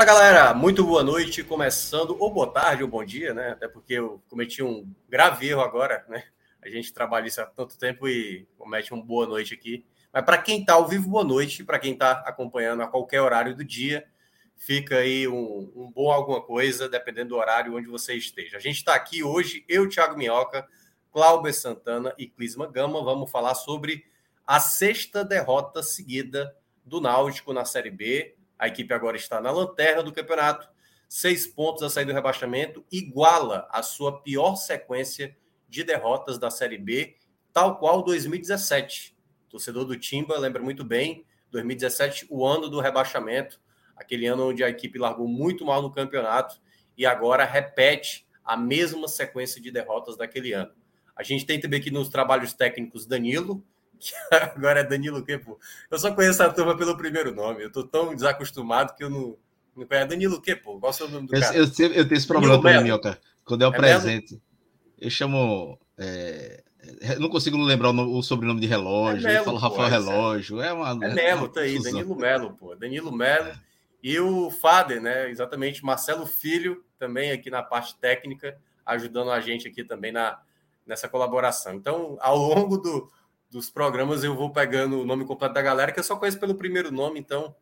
Fala galera, muito boa noite, começando, ou boa tarde, ou bom dia, né? Até porque eu cometi um grave erro agora, né? A gente trabalha isso há tanto tempo e comete um boa noite aqui. Mas para quem está ao vivo, boa noite. Para quem está acompanhando a qualquer horário do dia, fica aí um, um, bom alguma coisa, dependendo do horário onde você esteja. A gente está aqui hoje, eu, Thiago Minhoca, Cláudio Santana e Clisma Gama. Vamos falar sobre a sexta derrota seguida do Náutico na Série B a equipe agora está na lanterna do campeonato, seis pontos a sair do rebaixamento, iguala a sua pior sequência de derrotas da Série B, tal qual 2017. O torcedor do Timba lembra muito bem, 2017, o ano do rebaixamento, aquele ano onde a equipe largou muito mal no campeonato e agora repete a mesma sequência de derrotas daquele ano. A gente tem também aqui nos trabalhos técnicos Danilo, Agora é Danilo o quê, pô? Eu só conheço a turma pelo primeiro nome. Eu tô tão desacostumado que eu não. não conheço. Danilo o quê, pô? Qual é o nome do cara? Eu, eu, eu tenho esse problema também, Mioca. Quando é apresento, Melo? eu chamo. É... não consigo lembrar o, o sobrenome de relógio. É Melo, eu falo Rafael pô, Relógio. É, uma, é Melo, tá aí. Danilo Melo, pô. Danilo Melo. E o Fader, né? Exatamente, Marcelo Filho, também aqui na parte técnica, ajudando a gente aqui também na, nessa colaboração. Então, ao longo do, dos programas eu vou pegando o nome completo da galera, que eu só conheço pelo primeiro nome, então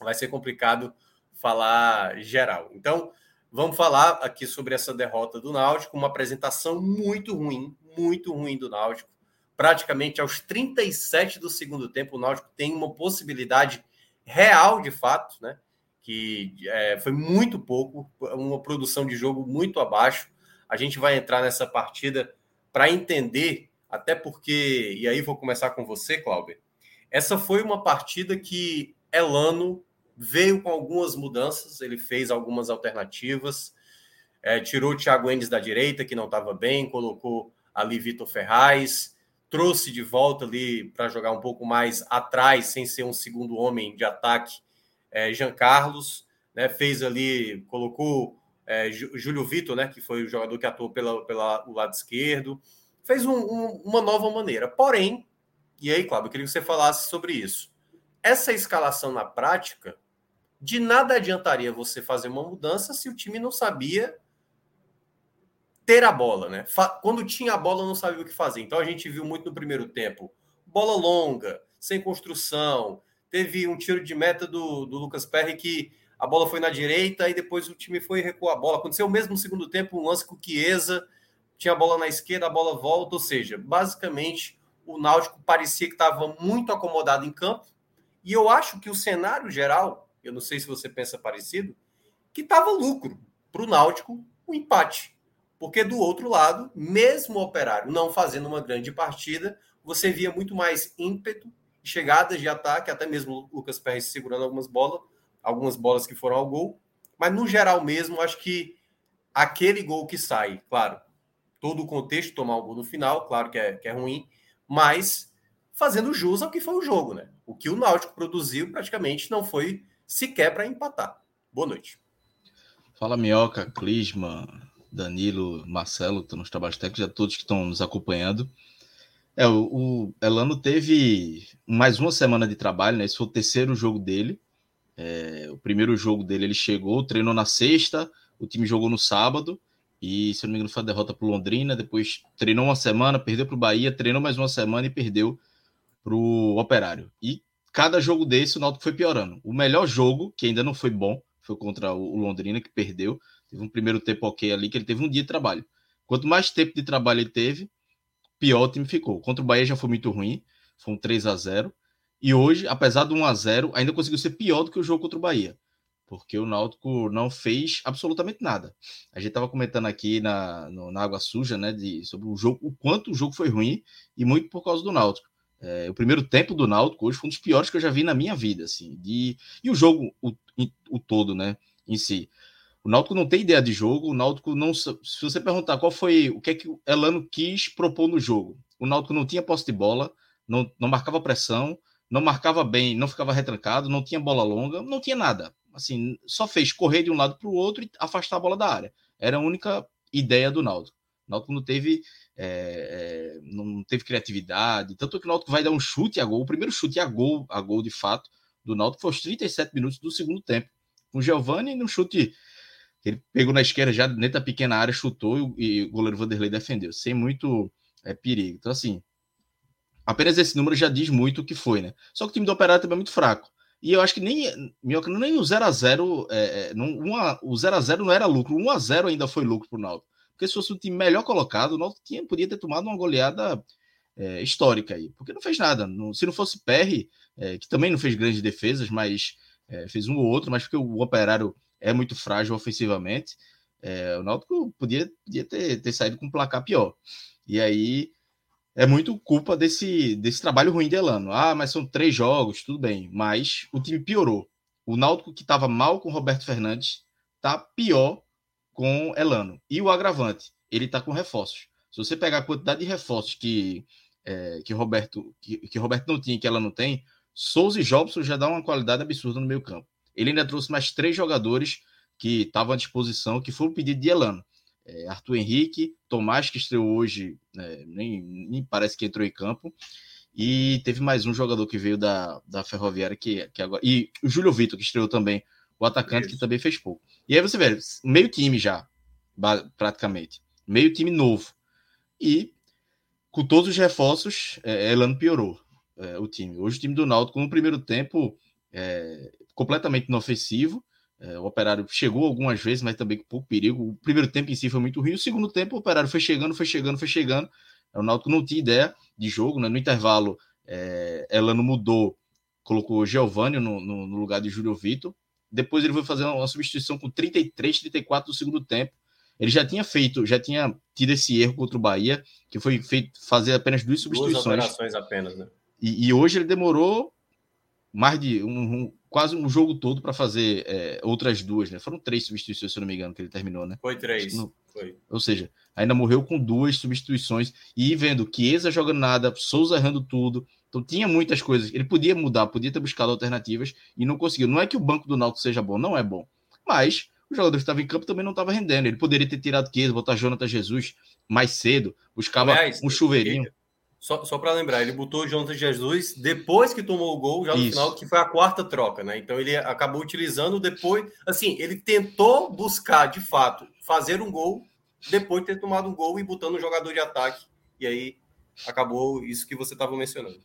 vai ser complicado falar geral. Então, vamos falar aqui sobre essa derrota do Náutico, uma apresentação muito ruim, muito ruim do Náutico. Praticamente aos 37 do segundo tempo, o Náutico tem uma possibilidade real de fato, né? Que é, foi muito pouco, uma produção de jogo muito abaixo. A gente vai entrar nessa partida para entender até porque, e aí vou começar com você, Cláudio. Essa foi uma partida que Elano veio com algumas mudanças, ele fez algumas alternativas, é, tirou o Thiago Endes da direita, que não estava bem, colocou ali Vitor Ferraz, trouxe de volta ali para jogar um pouco mais atrás, sem ser um segundo homem de ataque, é, Jean Carlos, né, fez ali, colocou é, Júlio Vitor, né, que foi o jogador que atuou pela, pela lado esquerdo, fez um, um, uma nova maneira. Porém, e aí, Cláudio, eu queria que você falasse sobre isso. Essa escalação na prática, de nada adiantaria você fazer uma mudança se o time não sabia ter a bola, né? Quando tinha a bola, não sabia o que fazer. Então a gente viu muito no primeiro tempo. Bola longa, sem construção. Teve um tiro de meta do, do Lucas Perry que a bola foi na direita e depois o time foi recuar a bola. Aconteceu o mesmo no segundo tempo, um lance com o Chiesa tinha a bola na esquerda, a bola volta, ou seja, basicamente o Náutico parecia que estava muito acomodado em campo. E eu acho que o cenário geral, eu não sei se você pensa parecido, que estava lucro para o Náutico o empate. Porque do outro lado, mesmo o Operário não fazendo uma grande partida, você via muito mais ímpeto, chegadas de ataque, até mesmo o Lucas Pérez segurando algumas bolas, algumas bolas que foram ao gol. Mas no geral mesmo, acho que aquele gol que sai, claro, todo o contexto, tomar o gol no final, claro que é, que é ruim, mas fazendo jus ao que foi o jogo, né? O que o Náutico produziu praticamente não foi sequer para empatar. Boa noite. Fala, Minhoca, Clisma, Danilo, Marcelo, estão nos trabalhos técnicos, a todos que estão nos acompanhando. É, o, o, Elano teve mais uma semana de trabalho, né? Esse foi o terceiro jogo dele. É, o primeiro jogo dele ele chegou, treinou na sexta, o time jogou no sábado. E, se não me engano, foi a derrota para Londrina. Depois treinou uma semana, perdeu para o Bahia, treinou mais uma semana e perdeu para o Operário. E cada jogo desse, o Náutico foi piorando. O melhor jogo, que ainda não foi bom, foi contra o Londrina, que perdeu. Teve um primeiro tempo ok ali, que ele teve um dia de trabalho. Quanto mais tempo de trabalho ele teve, pior o time ficou. Contra o Bahia já foi muito ruim. foi um 3 a 0 e hoje, apesar do 1 a 0 ainda conseguiu ser pior do que o jogo contra o Bahia. Porque o Náutico não fez absolutamente nada. A gente estava comentando aqui na, no, na Água Suja, né, de, sobre o jogo, o quanto o jogo foi ruim, e muito por causa do Náutico. É, o primeiro tempo do Náutico hoje foi um dos piores que eu já vi na minha vida, assim. De, e o jogo, o, o todo, né, em si. O Náutico não tem ideia de jogo, o Náutico não. Se você perguntar qual foi o que é que o Elano quis propor no jogo, o Náutico não tinha posse de bola, não, não marcava pressão, não marcava bem, não ficava retrancado, não tinha bola longa, não tinha nada. Assim, só fez correr de um lado para o outro e afastar a bola da área. Era a única ideia do Náutico. O Náutico não teve, é, não teve criatividade, tanto que o Náutico vai dar um chute a gol, o primeiro chute a gol, a gol de fato, do Náutico foi aos 37 minutos do segundo tempo. Com o Giovani no chute ele pegou na esquerda já dentro da pequena área, chutou e, o goleiro Vanderlei defendeu, sem muito é, perigo. Então, assim, apenas esse número já diz muito o que foi, né? Só que o time do Operário também é muito fraco. E eu acho que nem, Minhoca, nem o 0x0, é, é, não, uma, o 0x0 não era lucro, o 1x0 ainda foi lucro para o Náutico. Porque se fosse um time melhor colocado, o Náutico tinha, podia ter tomado uma goleada é, histórica aí, porque não fez nada. Não, se não fosse Perry, é, que também não fez grandes defesas, mas é, fez um ou outro, mas porque o Operário é muito frágil ofensivamente. É, o Náutico podia, podia ter, ter saído com um placar pior. E aí é muito culpa desse, desse trabalho ruim de Elano. Ah, mas são três jogos, tudo bem. Mas o time piorou. O Náutico, que estava mal com Roberto Fernandes, tá pior com Elano. E o agravante, ele está com reforços. Se você pegar a quantidade de reforços que, é, que, Roberto, que, que Roberto não tinha e que ela não tem, Souza e Jobson já dá uma qualidade absurda no meio campo. Ele ainda trouxe mais três jogadores que estavam à disposição, que foi o pedido de Elano. É, Arthur Henrique, Tomás, que estreou hoje, é, nem, nem, parece que entrou em campo, e teve mais um jogador que veio da, da Ferroviária, que, que agora. E o Júlio Vitor, que estreou também, o atacante, Isso. que também fez pouco. E aí você vê, meio time já, praticamente. Meio time novo. E com todos os reforços, é, Elano piorou é, o time. Hoje o time do Náutico, no primeiro tempo, é, completamente inofensivo. É, o Operário chegou algumas vezes, mas também com pouco perigo. O primeiro tempo em si foi muito ruim. O segundo tempo, o Operário foi chegando, foi chegando, foi chegando. O Náutico não tinha ideia de jogo. Né? No intervalo, é, Elano mudou, colocou Giovanni no, no, no, lugar de Júlio Vitor. Depois ele foi fazer uma substituição com 33, 34 do segundo tempo. Ele já tinha feito, já tinha tido esse erro contra o Bahia, que foi feito fazer apenas duas substituições. Duas operações apenas, né? E, e hoje ele demorou mais de um, um quase um jogo todo para fazer é, outras duas, né? Foram três substituições, se eu não me engano, que ele terminou, né? Foi três. Não... Foi. Ou seja, ainda morreu com duas substituições e vendo Chiesa jogando nada, Souza errando tudo. Então tinha muitas coisas. Ele podia mudar, podia ter buscado alternativas e não conseguiu. Não é que o banco do Náutico seja bom, não é bom. Mas o jogador que estava em campo também não estava rendendo. Ele poderia ter tirado Chiesa, botar Jonathan Jesus mais cedo, buscava Aliás, um chuveirinho. Só, só para lembrar, ele botou o Jonathan Jesus depois que tomou o gol, já no Isso. final, que foi a quarta troca, né? Então ele acabou utilizando depois. Assim, ele tentou buscar, de fato, fazer um gol depois de ter tomado um gol e botando um jogador de ataque. E aí acabou isso que você estava mencionando.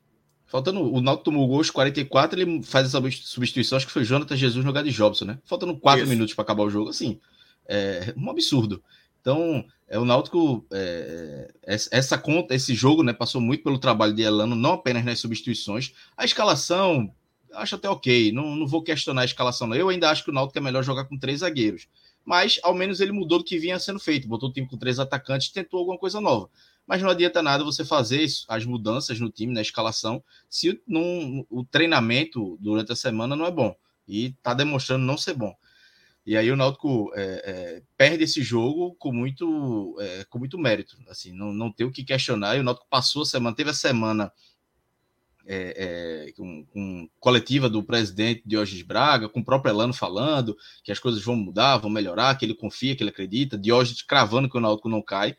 Faltando, o Náutico tomou o gol aos 44, ele faz essa substituição, acho que foi Jonathan Jesus no lugar de Jobson, né? Faltando 4 minutos para acabar o jogo, assim, é um absurdo. Então, é, o Náutico, é, é essa conta, esse jogo, né, passou muito pelo trabalho de Elano, não apenas nas substituições. A escalação, acho até ok, não, não vou questionar a escalação. Não. Eu ainda acho que o Náutico é melhor jogar com três zagueiros. Mas, ao menos, ele mudou do que vinha sendo feito. Botou o time com três atacantes tentou alguma coisa nova. Mas não adianta nada você fazer as mudanças no time, na escalação, se não, o treinamento durante a semana não é bom. E está demonstrando não ser bom. E aí o Náutico é, é, perde esse jogo com muito, é, com muito mérito. Assim, não, não tem o que questionar. E o Náutico passou a semana, teve a semana é, é, com, com, coletiva do presidente Diógenes Braga, com o próprio Elano falando que as coisas vão mudar, vão melhorar, que ele confia, que ele acredita. Diógenes cravando que o Náutico não cai,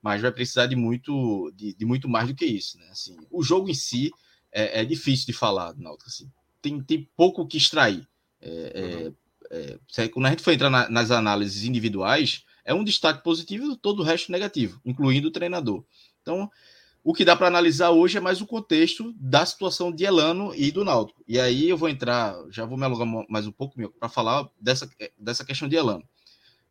mas vai precisar de muito, de, de muito mais do que isso. Né? Assim, o jogo em si é, é difícil de falar, Náutico. Assim, tem, tem pouco que extrair. É, uhum é, quando a gente for entrar na, nas análises individuais, é um destaque positivo e todo o resto negativo, incluindo o treinador. Então, o que dá para analisar hoje é mais o contexto da situação de Elano e do Náutico. E aí eu vou entrar, já vou me alugar mais um pouco para falar dessa, dessa questão de Elano.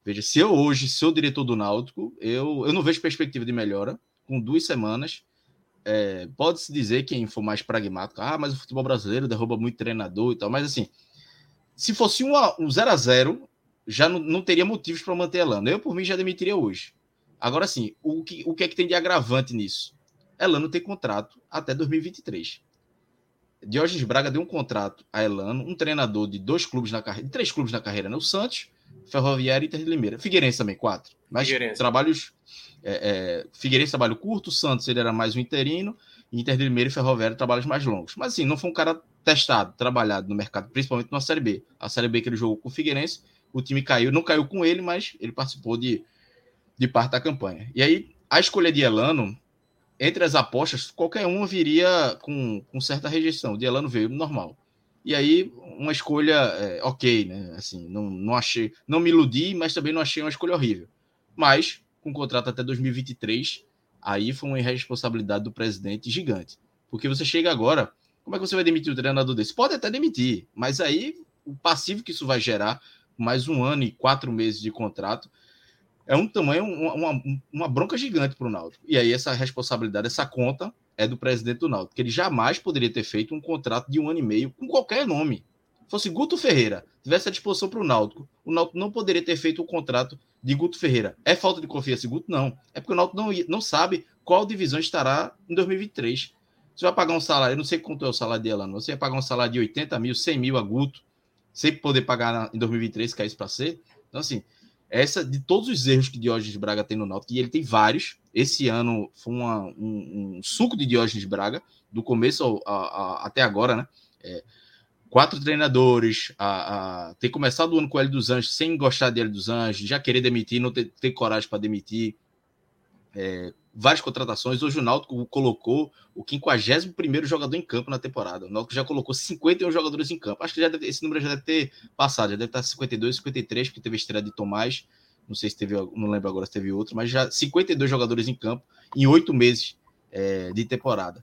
Veja, se eu hoje sou diretor do Náutico, eu, eu não vejo perspectiva de melhora com duas semanas. é, pode-se dizer, quem for mais pragmático, ah, mas o futebol brasileiro derruba muito treinador e tal, mas assim, se fosse um, um 0 a 0 já não, não teria motivos para manter Elano. Eu, por mim, já demitiria hoje. Agora sim, o que, o que é que tem de agravante nisso? Elano tem contrato até 2023. Diógenes Braga deu um contrato a Elano, um treinador de dois clubes na carreira, de três clubes na carreira, né? O Santos, Ferroviário e Inter de Limeira. Figueirense também, quatro. Mas Figueirense. trabalhos. É, é, Figueirense trabalho curto, Santos ele era mais um interino, Inter de Limeira e Ferroviário trabalhos mais longos. Mas assim, não foi um cara testado, trabalhado no mercado, principalmente na Série B. A Série B que ele jogou com o Figueirense, o time caiu, não caiu com ele, mas ele participou de, de parte da campanha. E aí, a escolha de Elano entre as apostas, qualquer uma viria com, com certa rejeição. De Elano veio normal. E aí, uma escolha é, ok, né? Assim, não, não achei, não me iludi, mas também não achei uma escolha horrível. Mas, com contrato até 2023, aí foi uma irresponsabilidade do presidente gigante. Porque você chega agora, como é que você vai demitir o treinador desse? Pode até demitir, mas aí o passivo que isso vai gerar, mais um ano e quatro meses de contrato, é um tamanho, uma, uma, bronca gigante para o Náutico. E aí essa responsabilidade, essa conta é do presidente do Náutico, que ele jamais poderia ter feito um contrato de um ano e meio com qualquer nome. Fosse Guto Ferreira, tivesse a disposição para o Náutico, o Náutico não poderia ter feito um contrato de Guto Ferreira. É falta de confiança em Guto? Não. É porque o Náutico não, não sabe qual divisão estará em 2023. Você vai pagar um salário, eu não sei quanto é o salário dela, não. Você vai pagar um salário de 80 mil, 100 mil a Guto, sem poder pagar em 2023, que é isso para ser. Então, assim, essa de todos os erros que Diógenes Braga tem no Náutico, e ele tem vários. Esse ano foi uma, um, um, suco de Diógenes Braga, do começo ao, a, a, até agora, né? É, quatro treinadores, a, a, ter começado o ano com o Hélio dos Anjos sem gostar de dos Anjos, já querer demitir, não ter, ter coragem para demitir. É, várias contratações. Hoje o Náutico colocou o 51 jogador em campo na temporada. O Náutico já colocou 51 jogadores em campo. Acho que já deve, esse número já deve ter passado, já deve estar 52, 53, porque teve a estreia de Tomás. Não sei se teve, não lembro agora se teve outro, mas já 52 jogadores em campo em oito meses é, de temporada.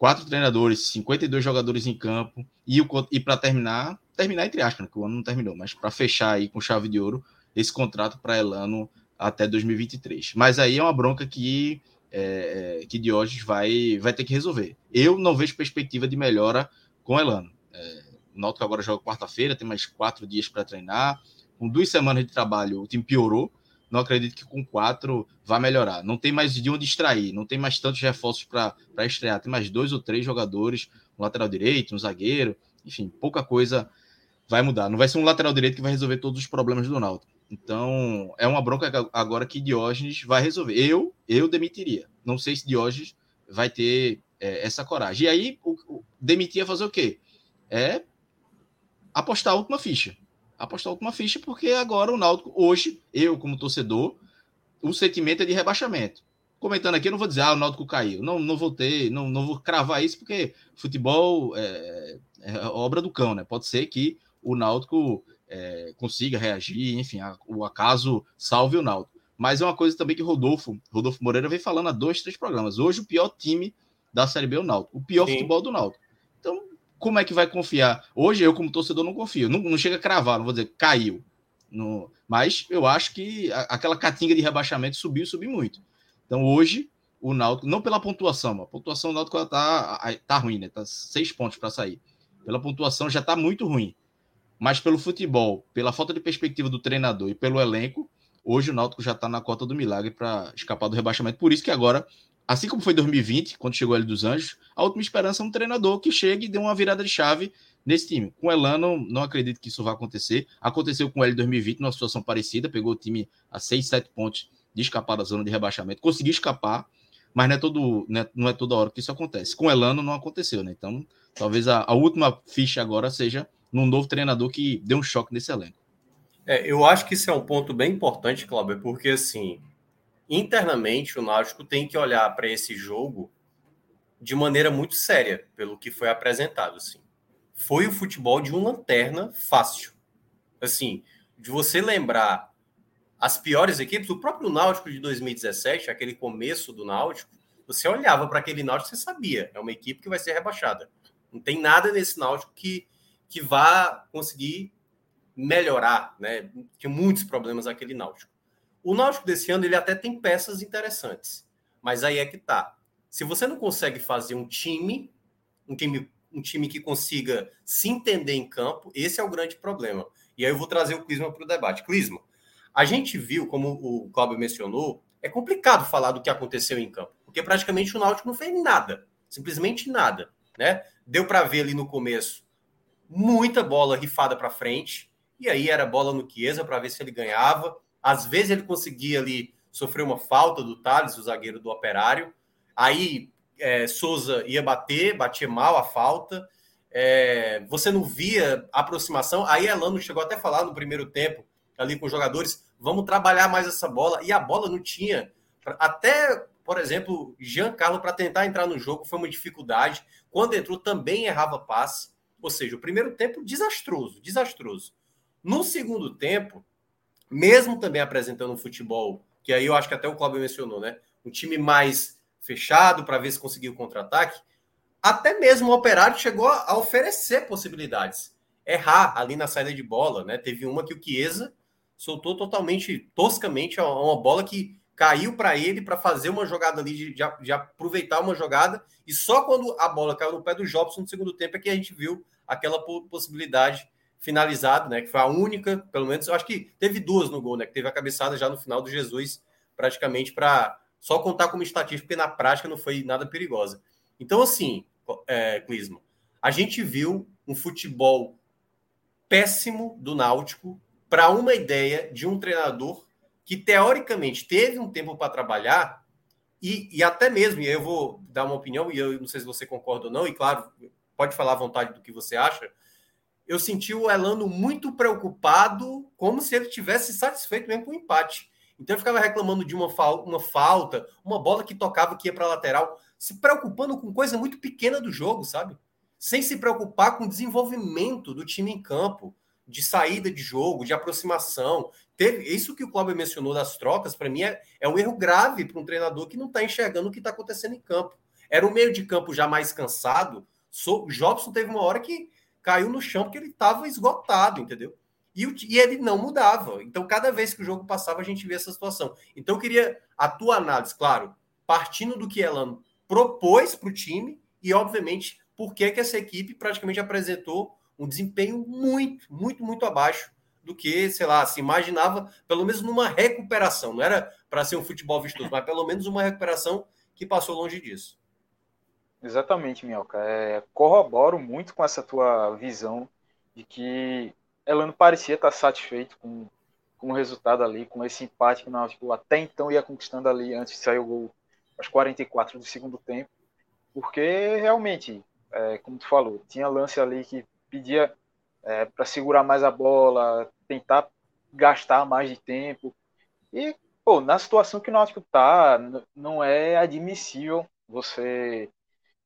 Quatro treinadores, 52 jogadores em campo. E, e para terminar, terminar entre aspas, né, que o ano não terminou, mas para fechar aí com chave de ouro esse contrato para Elano até 2023. Mas aí é uma bronca que, é, é, que Diógenes vai, vai ter que resolver. Eu não vejo perspectiva de melhora com Elano. É, o Náutico agora joga quarta-feira, tem mais quatro dias para treinar. Com duas semanas de trabalho, o time piorou. Não acredito que com quatro vai melhorar. Não tem mais de onde extrair, não tem mais tantos reforços para estrear. Tem mais dois ou três jogadores, um lateral direito, um zagueiro, enfim, pouca coisa vai mudar. Não vai ser um lateral direito que vai resolver todos os problemas do Náutico. Então, é uma bronca agora que Diógenes vai resolver. Eu, eu demitiria. Não sei se Diógenes vai ter é, essa coragem. E aí, o, o, demitir é fazer o quê? É apostar a última ficha. Apostar a última ficha, porque agora o Náutico, hoje, eu como torcedor, o sentimento é de rebaixamento. Comentando aqui, eu não vou dizer, ah, o Náutico caiu. Não, não vou ter, não, não vou cravar isso, porque futebol é, é obra do cão, né? Pode ser que o Náutico é, consiga reagir, enfim, a, o acaso salve o Náutico. Mas é uma coisa também que Rodolfo, Rodolfo Moreira vem falando há dois, três programas. Hoje o pior time da Série B é o Náutico, o pior Sim. futebol do Náutico. Então, como é que vai confiar? Hoje eu, como torcedor, não confio. Não, não chega a cravar, não vou dizer caiu. No, mas eu acho que a, aquela catinga de rebaixamento subiu, subiu muito. Então hoje o Náutico, não pela pontuação, a pontuação do Náutico tá, tá ruim, né? Tá seis pontos para sair. Pela pontuação já tá muito ruim mas pelo futebol, pela falta de perspectiva do treinador e pelo elenco, hoje o Náutico já está na cota do milagre para escapar do rebaixamento. Por isso que agora, assim como foi em 2020, quando chegou ele dos Anjos, a última esperança é um treinador que chegue e dê uma virada de chave nesse time. Com o Elano, não acredito que isso vá acontecer. Aconteceu com ele em 2020, numa situação parecida, pegou o time a 6, 7 pontos de escapar da zona de rebaixamento, conseguiu escapar, mas não é, todo, não é, não é toda hora que isso acontece. Com o Elano não aconteceu, né? Então, talvez a, a última ficha agora seja num novo treinador que deu um choque nesse elenco. É, eu acho que isso é um ponto bem importante, Cláudio, porque assim, internamente o Náutico tem que olhar para esse jogo de maneira muito séria, pelo que foi apresentado, assim. Foi o futebol de uma lanterna fácil. Assim, de você lembrar as piores equipes, o próprio Náutico de 2017, aquele começo do Náutico, você olhava para aquele Náutico e sabia, é uma equipe que vai ser rebaixada. Não tem nada nesse Náutico que que vá conseguir melhorar, né? Tinha muitos problemas aquele Náutico. O Náutico desse ano ele até tem peças interessantes, mas aí é que tá. Se você não consegue fazer um time, um time, um time que consiga se entender em campo, esse é o grande problema. E aí eu vou trazer o Clisma para o debate. Clisma, a gente viu, como o Cláudio mencionou, é complicado falar do que aconteceu em campo, porque praticamente o Náutico não fez nada, simplesmente nada, né? Deu para ver ali no começo muita bola rifada para frente, e aí era bola no Chiesa para ver se ele ganhava. Às vezes ele conseguia ali sofrer uma falta do Thales, o zagueiro do Operário. Aí é, Souza ia bater, batia mal a falta. É, você não via aproximação. Aí Elano chegou até a falar no primeiro tempo ali com os jogadores, vamos trabalhar mais essa bola. E a bola não tinha. Até, por exemplo, Giancarlo para tentar entrar no jogo foi uma dificuldade. Quando entrou também errava passe. Ou seja, o primeiro tempo desastroso, desastroso. No segundo tempo, mesmo também apresentando um futebol, que aí eu acho que até o Cláudio mencionou, né? Um time mais fechado para ver se conseguiu contra-ataque. Até mesmo o Operário chegou a oferecer possibilidades. Errar ali na saída de bola, né? Teve uma que o Chiesa soltou totalmente, toscamente, uma bola que caiu para ele para fazer uma jogada ali, de, de, de, aproveitar uma jogada. E só quando a bola caiu no pé do Jobson no segundo tempo é que a gente viu aquela possibilidade finalizada, né? Que foi a única, pelo menos, eu acho que teve duas no gol, né? Que teve a cabeçada já no final do Jesus, praticamente para só contar como estatística, porque na prática não foi nada perigosa. Então, assim, é, Clisma, a gente viu um futebol péssimo do Náutico para uma ideia de um treinador que, teoricamente, teve um tempo para trabalhar e, e, até mesmo, e eu vou dar uma opinião, e eu não sei se você concorda ou não, e claro, pode falar à vontade do que você acha, eu senti o Elano muito preocupado, como se ele tivesse satisfeito mesmo com o empate. Então ele ficava reclamando de uma, fa uma falta, uma bola que tocava que ia para a lateral, se preocupando com coisa muito pequena do jogo, sabe? Sem se preocupar com o desenvolvimento do time em campo de saída de jogo, de aproximação. Teve isso que o Cláudio mencionou das trocas, para mim é, é um erro grave para um treinador que não está enxergando o que está acontecendo em campo. Era o meio de campo já mais cansado. So, o Jobson teve uma hora que caiu no chão porque ele estava esgotado, entendeu? E, o, e, ele não mudava. Então, cada vez que o jogo passava, a gente via essa situação. Então, eu queria a tua análise, claro, partindo do que Elano propôs para o time e, obviamente, por que, que essa equipe praticamente apresentou um desempenho muito, muito, muito abaixo do que, sei lá, se imaginava, pelo menos numa recuperação. Não era para ser um futebol vistoso, mas pelo menos uma recuperação que passou longe disso. Exatamente, Minhoca. É, corroboro muito com essa tua visão de que Elano parecia estar satisfeito com, com o resultado ali, com esse empate que o Náutico até então ia conquistando ali antes de sair o gol aos 44 do segundo tempo, porque realmente, é, como tu falou, tinha lance ali que pedia é, para segurar mais a bola, tentar gastar mais de tempo. E, pô, na situação que o Náutico tá, não é admissível você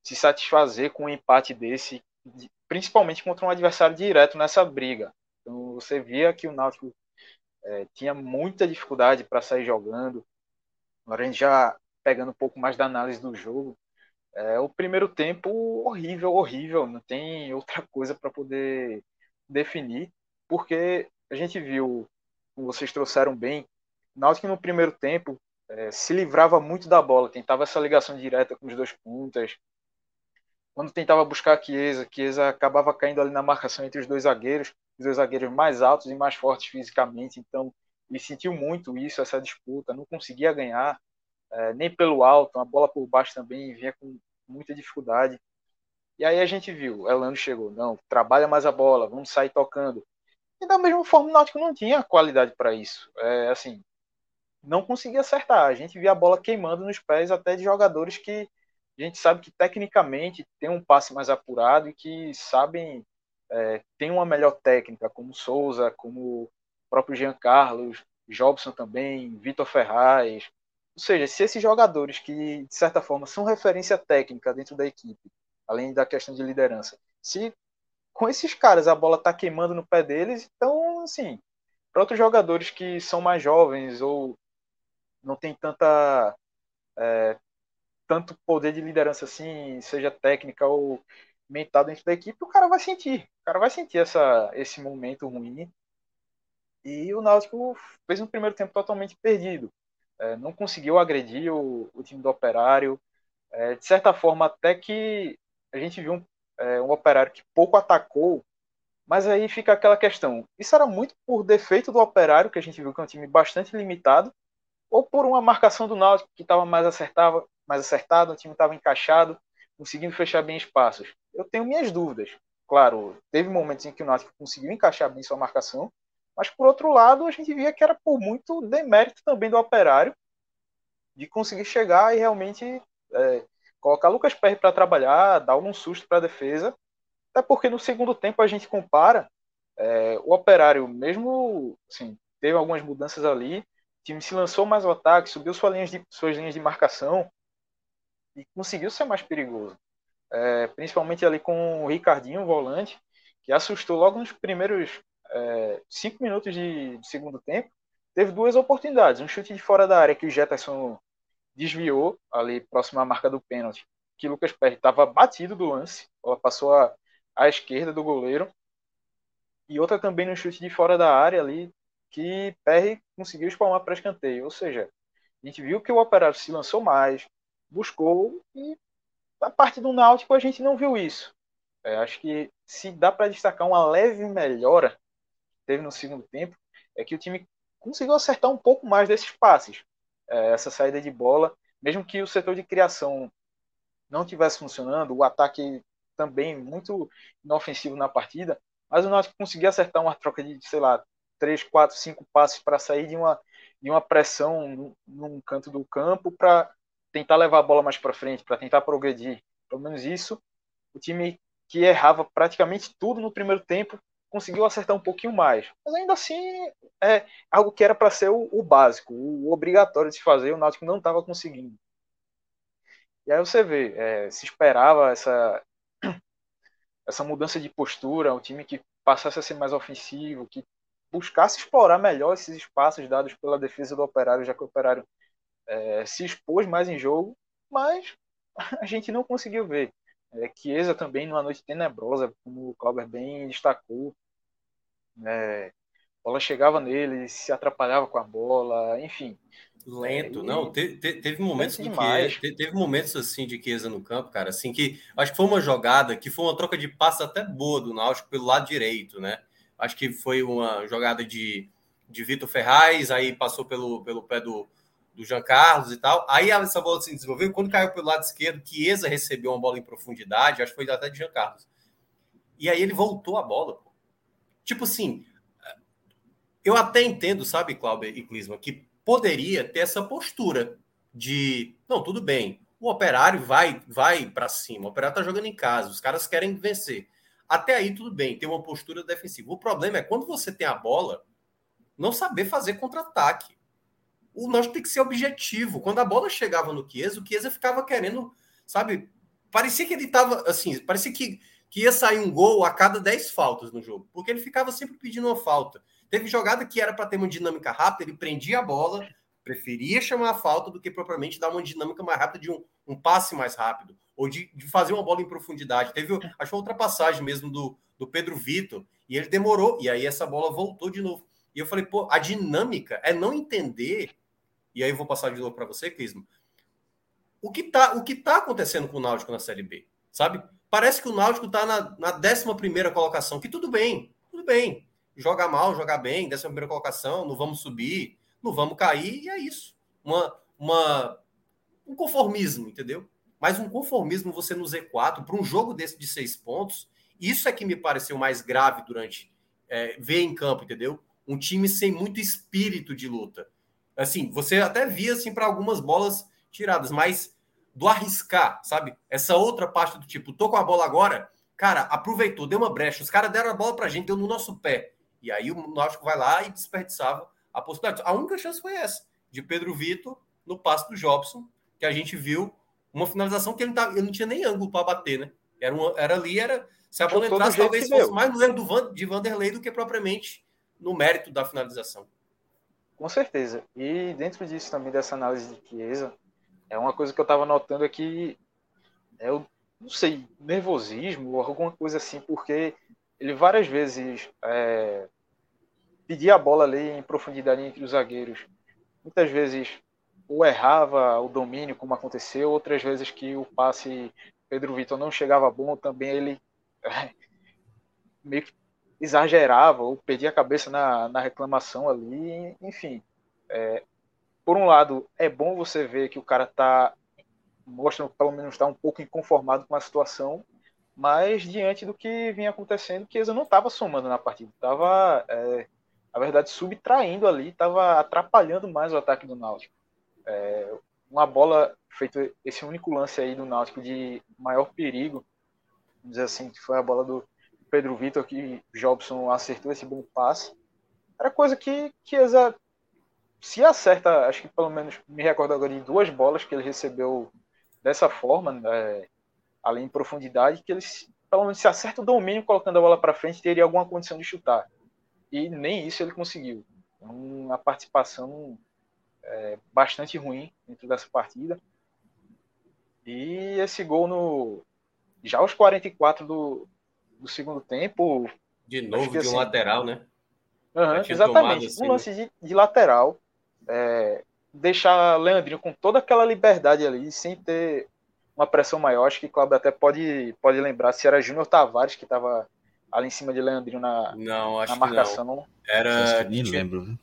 se satisfazer com um empate desse, principalmente contra um adversário direto nessa briga. Então, você via que o Náutico é, tinha muita dificuldade para sair jogando. Agora a gente já pegando um pouco mais da análise do jogo, é, o primeiro tempo horrível, horrível, não tem outra coisa para poder definir, porque a gente viu, como vocês trouxeram bem, Náutico no primeiro tempo é, se livrava muito da bola, tentava essa ligação direta com os dois pontas. Quando tentava buscar a Chiesa, Chiesa acabava caindo ali na marcação entre os dois zagueiros, os dois zagueiros mais altos e mais fortes fisicamente, então ele sentiu muito isso, essa disputa, não conseguia ganhar, é, nem pelo alto, a bola por baixo também vinha com muita dificuldade. E aí a gente viu, Elano chegou, não, trabalha mais a bola, vamos sair tocando. E da mesma forma o Náutico não tinha qualidade para isso. É, assim, não conseguia acertar. A gente via a bola queimando nos pés até de jogadores que a gente sabe que tecnicamente tem um passe mais apurado e que sabem é, tem uma melhor técnica, como Souza, como o próprio Jean Carlos, Jobson também, Vitor Ferraz, ou seja, se esses jogadores que, de certa forma, são referência técnica dentro da equipe, além da questão de liderança, se com esses caras a bola está queimando no pé deles, então, assim, para outros jogadores que são mais jovens ou não tem tanta é, tanto poder de liderança assim, seja técnica ou mental dentro da equipe, o cara vai sentir. O cara vai sentir essa, esse momento ruim. E o Náutico fez um primeiro tempo totalmente perdido é, não conseguiu agredir o, o, time do Operário, É, de certa forma, até que a gente viu um, é, um operário que pouco atacou, mas aí fica aquela questão: isso era muito por defeito do operário, que a gente viu que é um time bastante limitado, ou por uma marcação do Náutico que estava mais acertada, mais acertado, o time estava encaixado, conseguindo fechar bem espaços. Eu tenho minhas dúvidas. Claro, teve momentos em que o Náutico conseguiu encaixar bem sua marcação, mas por outro lado, a gente via que era por muito demérito também do operário de conseguir chegar e realmente é, colocar Lucas Perry para trabalhar, dar um susto para a defesa. Até porque no segundo tempo a gente compara é, o operário, mesmo assim, teve algumas mudanças ali, o time se lançou mais ao ataque, subiu suas linhas de, suas linhas de marcação e conseguiu ser mais perigoso. É, principalmente ali com o Ricardinho, o volante, que assustou logo nos primeiros é, cinco minutos de, de, segundo tempo, teve duas oportunidades. Um chute de fora da área que o Jetterson desviou, ali próximo à marca do pênalti, que Lucas Perry estava batido do lance, ela passou à, à esquerda do goleiro. E outra também no chute de fora da área ali, que Perry conseguiu espalmar para escanteio. Ou seja, a gente viu que o Operário se lançou mais, buscou e a parte do Náutico a gente não viu isso. É, acho que se dá para destacar uma leve melhora teve no segundo tempo, é que o time conseguiu acertar um pouco mais desses passes. É, essa saída de bola, mesmo que o setor de criação não estivesse funcionando, o ataque também muito inofensivo na partida, mas o Náutico conseguiu acertar uma troca de, sei lá, três, quatro, cinco passes para sair de uma, de uma pressão num canto do campo para tentar levar a bola mais para frente, para tentar progredir. Pelo menos isso, o time que errava praticamente tudo no primeiro tempo conseguiu acertar um pouquinho mais. Mas ainda assim, é algo que era para ser o, o, básico, o obrigatório de se fazer, o Náutico não estava conseguindo. E aí você vê, é, se esperava essa, essa mudança de postura, um time que passasse a ser mais ofensivo, que buscasse explorar melhor esses espaços dados pela defesa do Operário, já que o Operário é, se expôs mais em jogo, mas a gente não conseguiu ver. É, Chiesa também numa noite tenebrosa, como o Clauber bem destacou. É, a bola chegava nele, se atrapalhava com a bola, enfim. Lento, é, não, te, te, teve momentos de Chiesa, teve momentos assim de Chiesa no campo, cara, assim que acho que foi uma jogada que foi uma troca de passos até boa do Náutico pelo lado direito, né? Acho que foi uma jogada de, de Vitor Ferraz, aí passou pelo, pelo pé do, do Jean Carlos e tal. Aí essa bola se desenvolveu. Quando caiu pelo lado esquerdo, Chiesa recebeu uma bola em profundidade, acho que foi até de Jean Carlos. E aí ele voltou a bola. Pô. Tipo assim, eu até entendo, sabe, Cláudio e Clisma, que poderia ter essa postura de, não, tudo bem, o operário vai vai para cima, o operário tá jogando em casa, os caras querem vencer. Até aí tudo bem, tem uma postura defensiva. O problema é quando você tem a bola, não saber fazer contra-ataque o Náutico tem que ser objetivo. Quando a bola chegava no Chiesa, o Chiesa ficava querendo, sabe? Parecia que ele estava assim, parecia que, que ia sair um gol a cada 10 faltas no jogo, porque ele ficava sempre pedindo uma falta. Teve jogada que era para ter uma dinâmica rápida, ele prendia a bola, preferia chamar a falta do que propriamente dar uma dinâmica mais rápida de um, um passe mais rápido, ou de, de, fazer uma bola em profundidade. Teve, acho que outra passagem mesmo do, do Pedro Vitor, e ele demorou, e aí essa bola voltou de novo. E eu falei, pô, a dinâmica é não entender e aí eu vou passar de novo para você, Clismo. O que está o que tá acontecendo com o Náutico na Série B, sabe? Parece que o Náutico está na, na 11 colocação, que tudo bem, tudo bem. Joga mal, joga bem, 11 colocação, não vamos subir, não vamos cair, e é isso. Uma, uma, um conformismo, entendeu? Mas um conformismo você no Z4, para um jogo desse de seis pontos, isso é que me pareceu mais grave durante é, ver em campo, entendeu? Um time sem muito espírito de luta assim, você até via assim para algumas bolas tiradas, mas do arriscar, sabe? Essa outra parte do tipo, tô com a bola agora, cara, aproveitou, deu uma brecha, os caras deram a bola pra gente, deu no nosso pé. E aí o Náutico vai lá e desperdiçava a possibilidade. A única chance foi essa, de Pedro Vitor no passe do Jobson, que a gente viu uma finalização que ele não, tava, ele não tinha nem ângulo para bater, né? Era, uma, era ali, era. Se a bola entrasse, talvez fosse deu. mais no erro do Van, de Vanderlei do que propriamente no mérito da finalização. Com certeza. E dentro disso também, dessa análise de Chiesa, é uma coisa que eu estava notando aqui, é o, não sei, nervosismo ou alguma coisa assim, porque ele várias vezes é, pedia a bola ali em profundidade entre os zagueiros, muitas vezes ou errava o domínio, como aconteceu, outras vezes que o passe Pedro Vitor não chegava bom, também ele meio que exagerava ou perdia a cabeça na, na reclamação ali, enfim. É, por um lado, é bom você ver que o cara tá mostra pelo menos está um pouco inconformado com a situação, mas diante do que vinha acontecendo, Chiesa não estava somando na partida, estava, é, na verdade, subtraindo ali, estava atrapalhando mais o ataque do Náutico. É, uma bola, feito esse único lance aí do Náutico de maior perigo, vamos dizer assim, que foi a bola do Pedro Vitor, que Jobson acertou esse bom passe, era coisa que Chiesa se acerta, acho que pelo menos me recordo agora de duas bolas que ele recebeu dessa forma, né, ali em profundidade, que eles, pelo menos, se acerta o domínio colocando a bola para frente, teria alguma condição de chutar. E nem isso ele conseguiu. Uma participação é, bastante ruim dentro dessa partida. E esse gol no. Já aos 44 do, do segundo tempo. De novo, de um assim, lateral, né? Uhum, exatamente. Assim, um lance de, de lateral. É, deixar Leandrinho com toda aquela liberdade ali, sem ter uma pressão maior. Acho que o Cláudio até pode, pode lembrar se era Júnior Tavares que estava ali em cima de Leandrinho na, não, acho na marcação. Não. Era. Nem lembro.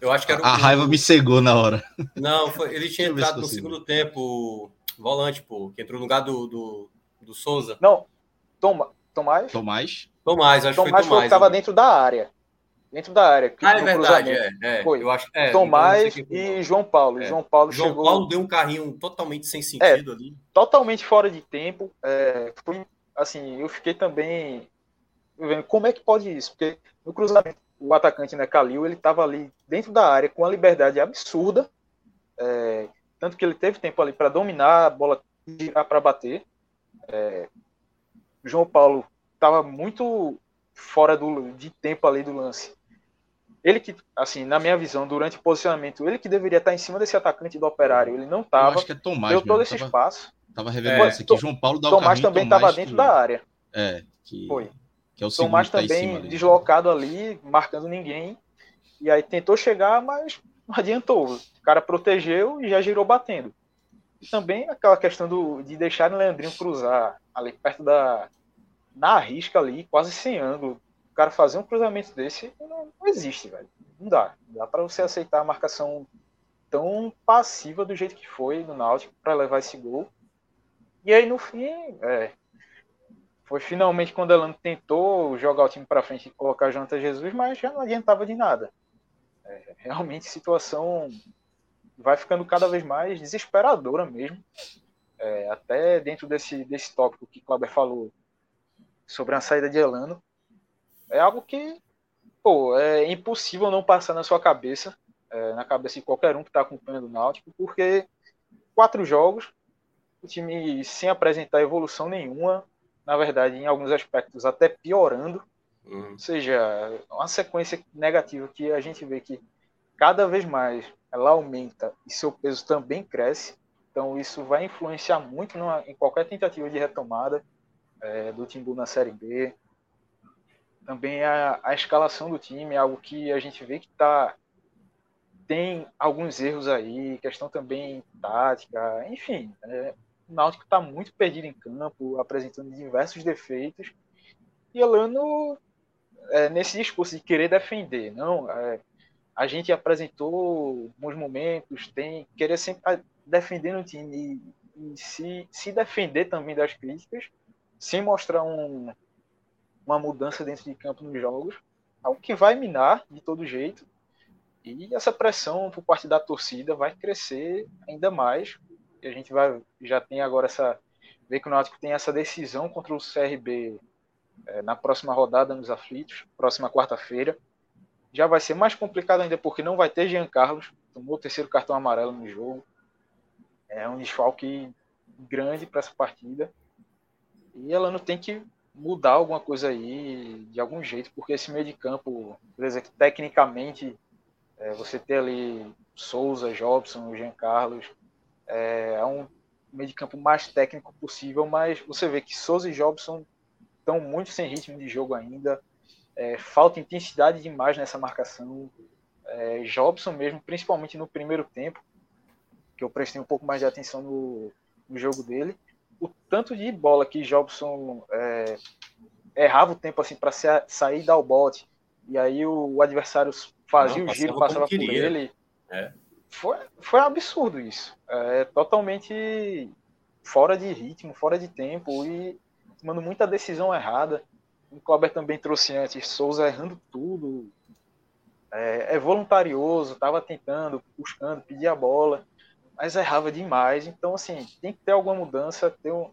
Eu acho que era A raiva me cegou na hora. Não, foi... ele tinha entrado no segundo tempo, volante, pô, que entrou no lugar do, do, do Souza. Não, Toma... Tomás? Tomás? Tomás, acho Tomás que foi Tomás. foi que estava dentro da área dentro da área. Ah, é verdade, é, é, Foi. Eu acho, é, Tomás então e João Paulo. É. João Paulo João chegou... Paulo deu um carrinho totalmente sem sentido é, ali. Totalmente fora de tempo. É, foi, assim, eu fiquei também vendo como é que pode isso, porque no cruzamento o atacante, né, Calil, ele estava ali dentro da área com uma liberdade absurda, é, tanto que ele teve tempo ali para dominar a bola, girar para bater. João Paulo estava muito fora do, de tempo ali do lance. Ele que, assim, na minha visão, durante o posicionamento, ele que deveria estar em cima desse atacante do operário, ele não estava. Acho que é Tomás. Deu todo esse tava, espaço. Tava revelando é, isso aqui. João Paulo dá Tomás o também estava dentro que, da área. É, que, Foi. Que é o Tomás tá também ali. deslocado ali, marcando ninguém. E aí tentou chegar, mas não adiantou. O cara protegeu e já girou batendo. E também aquela questão do, de deixar o Leandrinho cruzar ali perto da. Na risca ali, quase sem ângulo o cara fazer um cruzamento desse não, não existe, velho. Não dá. Não dá para você aceitar a marcação tão passiva do jeito que foi no Náutico para levar esse gol. E aí no fim, é, foi finalmente quando o Elano tentou jogar o time para frente e colocar Jonathan Jesus, mas já não adiantava de nada. É, realmente situação vai ficando cada vez mais desesperadora mesmo. É, até dentro desse, desse tópico que o Kleber falou sobre a saída de Elano, é algo que pô, é impossível não passar na sua cabeça, é, na cabeça de qualquer um que está acompanhando o Náutico, porque quatro jogos, o time sem apresentar evolução nenhuma, na verdade, em alguns aspectos até piorando, uhum. ou seja, uma sequência negativa que a gente vê que cada vez mais ela aumenta e seu peso também cresce, então isso vai influenciar muito numa, em qualquer tentativa de retomada é, do Timbu na Série B, também a, a escalação do time é algo que a gente vê que tá, tem alguns erros aí, questão também tática, enfim. É, o Náutico está muito perdido em campo, apresentando diversos defeitos. E Elano, é, nesse discurso de querer defender, não, é, a gente apresentou bons momentos, tem querer sempre defender o time e, e se, se defender também das críticas, sem mostrar um, uma mudança dentro de campo nos jogos, algo que vai minar de todo jeito. E essa pressão por parte da torcida vai crescer ainda mais. E a gente vai já tem agora essa ver que o Náutico tem essa decisão contra o CRB é, na próxima rodada nos aflitos, próxima quarta-feira. Já vai ser mais complicado ainda porque não vai ter Jean Carlos, tomou o terceiro cartão amarelo no jogo. É um desfalque grande para essa partida. E ela não tem que mudar alguma coisa aí de algum jeito, porque esse meio de campo, beleza, que tecnicamente é, você ter ali Souza, Jobson, Jean Carlos, é, é, um meio de campo mais técnico possível, mas você vê que Souza e Jobson estão muito sem ritmo de jogo ainda, é, falta intensidade demais nessa marcação. É, Jobson mesmo, principalmente no primeiro tempo, que eu prestei um pouco mais de atenção no, no jogo dele. O tanto de bola que Jobson é, errava o tempo assim para sair dar o bote e aí o, o adversário fazia Não, o giro, passava por ele. É. Foi, foi absurdo isso. É totalmente fora de ritmo, fora de tempo e tomando muita decisão errada. O Clauber também trouxe antes, Souza errando tudo. É, é voluntarioso, estava tentando, buscando, pedia a bola, mas errava demais. Então, assim, tem que ter alguma mudança, ter um,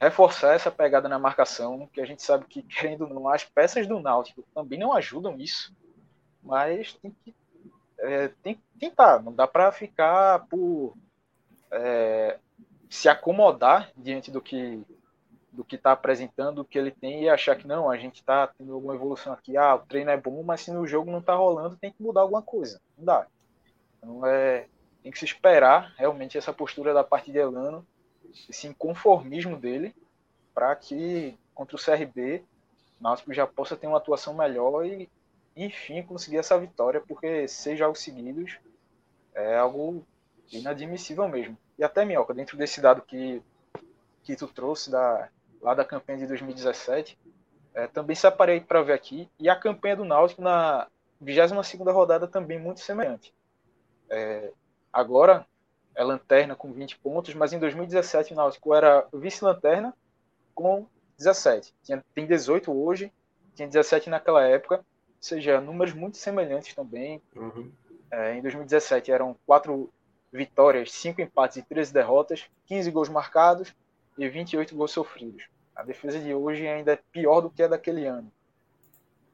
reforçar essa pegada na marcação, que a gente sabe que, querendo ou não, as peças do Náutico também não ajudam isso, mas tem que, é, tem que tentar, não dá para ficar por é, se acomodar diante do que do que está apresentando, o que ele tem e achar que não, a gente está tendo alguma evolução aqui, ah, o treino é bom, mas se no jogo não está rolando, tem que mudar alguma coisa, não dá. Então é, tem que se esperar realmente essa postura da parte de Elano esse inconformismo dele para que contra o CRB o Náutico já possa ter uma atuação melhor e enfim conseguir essa vitória, porque seis jogos seguidos é algo inadmissível mesmo. E até, Minhoca, dentro desse dado que, que tu trouxe da, lá da campanha de 2017, é, também separei para ver aqui, e a campanha do Náutico na 22 rodada também muito semelhante. É, agora, é lanterna com 20 pontos, mas em 2017 o Náutico era vice-lanterna com 17. Tinha, tem 18 hoje, tinha 17 naquela época, ou seja, números muito semelhantes também. Uhum. É, em 2017 eram 4 vitórias, 5 empates e 13 derrotas, 15 gols marcados e 28 gols sofridos. A defesa de hoje ainda é pior do que a daquele ano.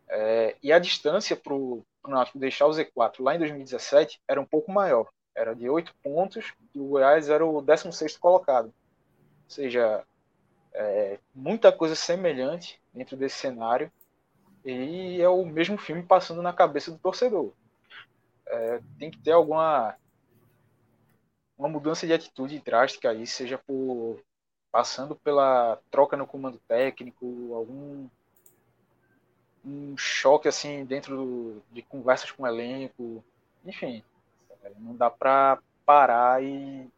É, e a distância para o Náutico deixar o Z4 lá em 2017 era um pouco maior era de oito pontos e o Goiás era o 16 colocado. Ou seja, é, muita coisa semelhante dentro desse cenário e é o mesmo filme passando na cabeça do torcedor. É, tem que ter alguma uma mudança de atitude drástica aí, seja por passando pela troca no comando técnico, algum um choque assim dentro do, de conversas com o elenco, enfim, não dá para parar e,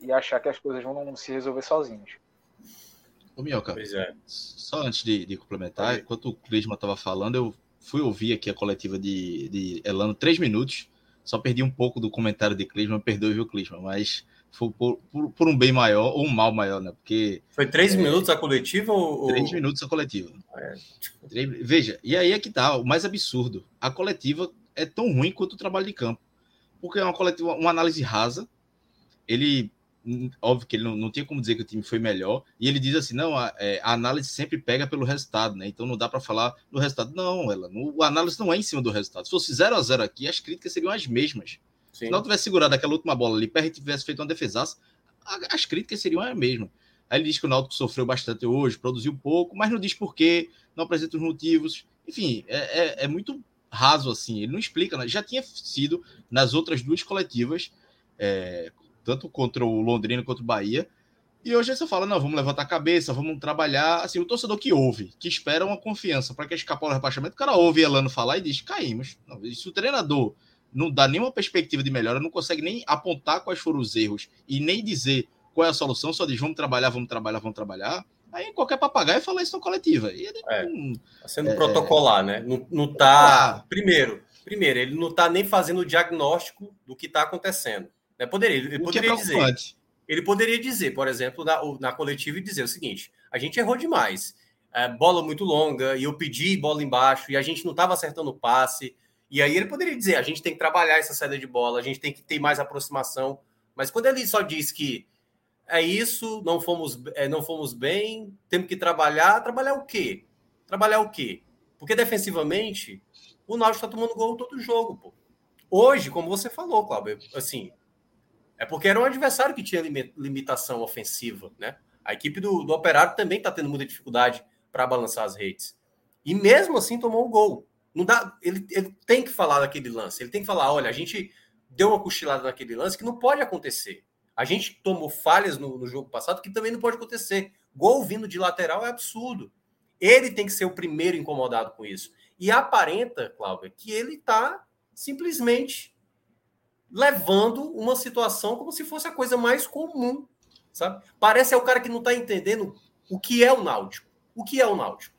e achar que as coisas vão se resolver sozinhas. Ô, Minhoca, é. só antes de, de complementar, enquanto o Clisma estava falando, eu fui ouvir aqui a coletiva de, de Elano três minutos. Só perdi um pouco do comentário de Clisma, perdoe, viu, Clisma, mas foi por, por, por, um bem maior ou um mal maior, né? Porque. Foi três é, minutos a coletiva ou. Três minutos a coletiva. É. Veja, e aí é que tá, o mais absurdo. A coletiva é tão ruim quanto o trabalho de campo porque é uma coletiva, uma análise rasa. Ele, óbvio que ele não, não tinha como dizer que o time foi melhor, e ele diz assim: não, a, é, a análise sempre pega pelo resultado, né? Então não dá para falar do resultado. Não, ela, não, a análise não é em cima do resultado. Se fosse 0 a 0 aqui, as críticas seriam as mesmas. Sim. Se não tivesse segurado aquela última bola ali, perto tivesse feito uma defesaça, as críticas seriam as mesmas. Aí ele diz que o Náutico sofreu bastante hoje, produziu pouco, mas não diz por quê, não apresenta os motivos. Enfim, é, é, é muito raso assim. Ele não explica, né? já tinha sido nas outras duas coletivas, é, tanto contra o Londrina quanto o Bahia. E hoje você fala, não, vamos levantar a cabeça, vamos trabalhar. Assim, o torcedor que ouve, que espera uma confiança para que escapar o rebaixamento, o cara ouve Elano falar e diz, caímos. Não, se o treinador não dá nenhuma perspectiva de melhora, não consegue nem apontar quais foram os erros e nem dizer qual é a solução, só diz, vamos trabalhar, vamos trabalhar, vamos trabalhar. Aí qualquer papagaio fala isso na coletiva. E ele é, não, tá sendo é, protocolar, né? Não, não tá. Primeiro, primeiro, ele não tá nem fazendo o diagnóstico do que está acontecendo. Né? Poderia, ele o poderia é dizer. Ele poderia dizer, por exemplo, na, na coletiva e dizer o seguinte: a gente errou demais. É, bola muito longa, e eu pedi bola embaixo, e a gente não estava acertando o passe. E aí ele poderia dizer: a gente tem que trabalhar essa saída de bola, a gente tem que ter mais aproximação. Mas quando ele só diz que é isso, não fomos, é, não fomos bem, temos que trabalhar. Trabalhar o quê? Trabalhar o quê? Porque defensivamente, o Náutico está tomando gol todo jogo, pô. Hoje, como você falou, Cláudio, assim, é porque era um adversário que tinha limitação ofensiva, né? A equipe do, do Operário também está tendo muita dificuldade para balançar as redes. E mesmo assim tomou um gol. Não dá, ele, ele tem que falar daquele lance. Ele tem que falar, olha, a gente deu uma cochilada naquele lance que não pode acontecer. A gente tomou falhas no, no, jogo passado que também não pode acontecer. Gol vindo de lateral é absurdo. Ele tem que ser o primeiro incomodado com isso. E aparenta, Cláudia, que ele está simplesmente levando uma situação como se fosse a coisa mais comum, sabe? Parece é o cara que não está entendendo o que é o Náutico. O que é o Náutico?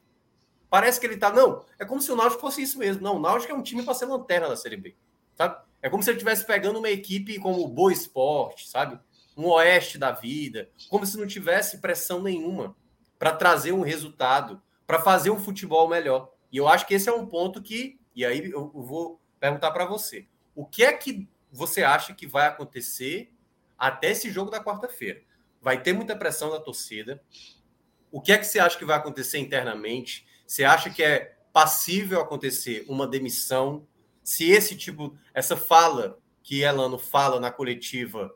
Parece que ele está não, é como se o Náutico fosse isso mesmo. Não, o Náutico é um time para ser lanterna da Série B, sabe? É como se ele estivesse pegando uma equipe como o Boa Esporte, sabe? Um oeste da vida, como se não tivesse pressão nenhuma para trazer um resultado, para fazer um futebol melhor. E eu acho que esse é um ponto que, e aí eu vou perguntar para você, o que é que você acha que vai acontecer até esse jogo da quarta-feira? Vai ter muita pressão da torcida. O que é que você acha que vai acontecer internamente? Você acha que é passível acontecer uma demissão? Se esse tipo, essa fala que Elano fala na coletiva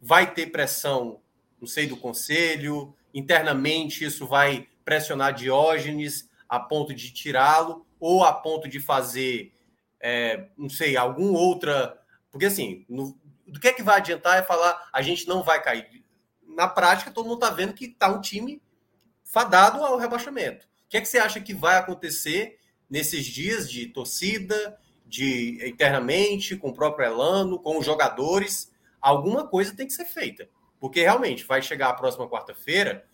vai ter pressão, não sei, do conselho, internamente isso vai pressionar Diógenes a ponto de tirá-lo ou a ponto de fazer, é, não sei, algum outra. Porque assim, no, do que é que vai adiantar é falar a gente não vai cair. Na prática, todo mundo está vendo que está um time fadado ao rebaixamento. O que é que você acha que vai acontecer nesses dias de torcida, de internamente, com o próprio Elano, com os jogadores? Alguma coisa tem que ser feita. Porque realmente vai chegar a próxima quarta-feira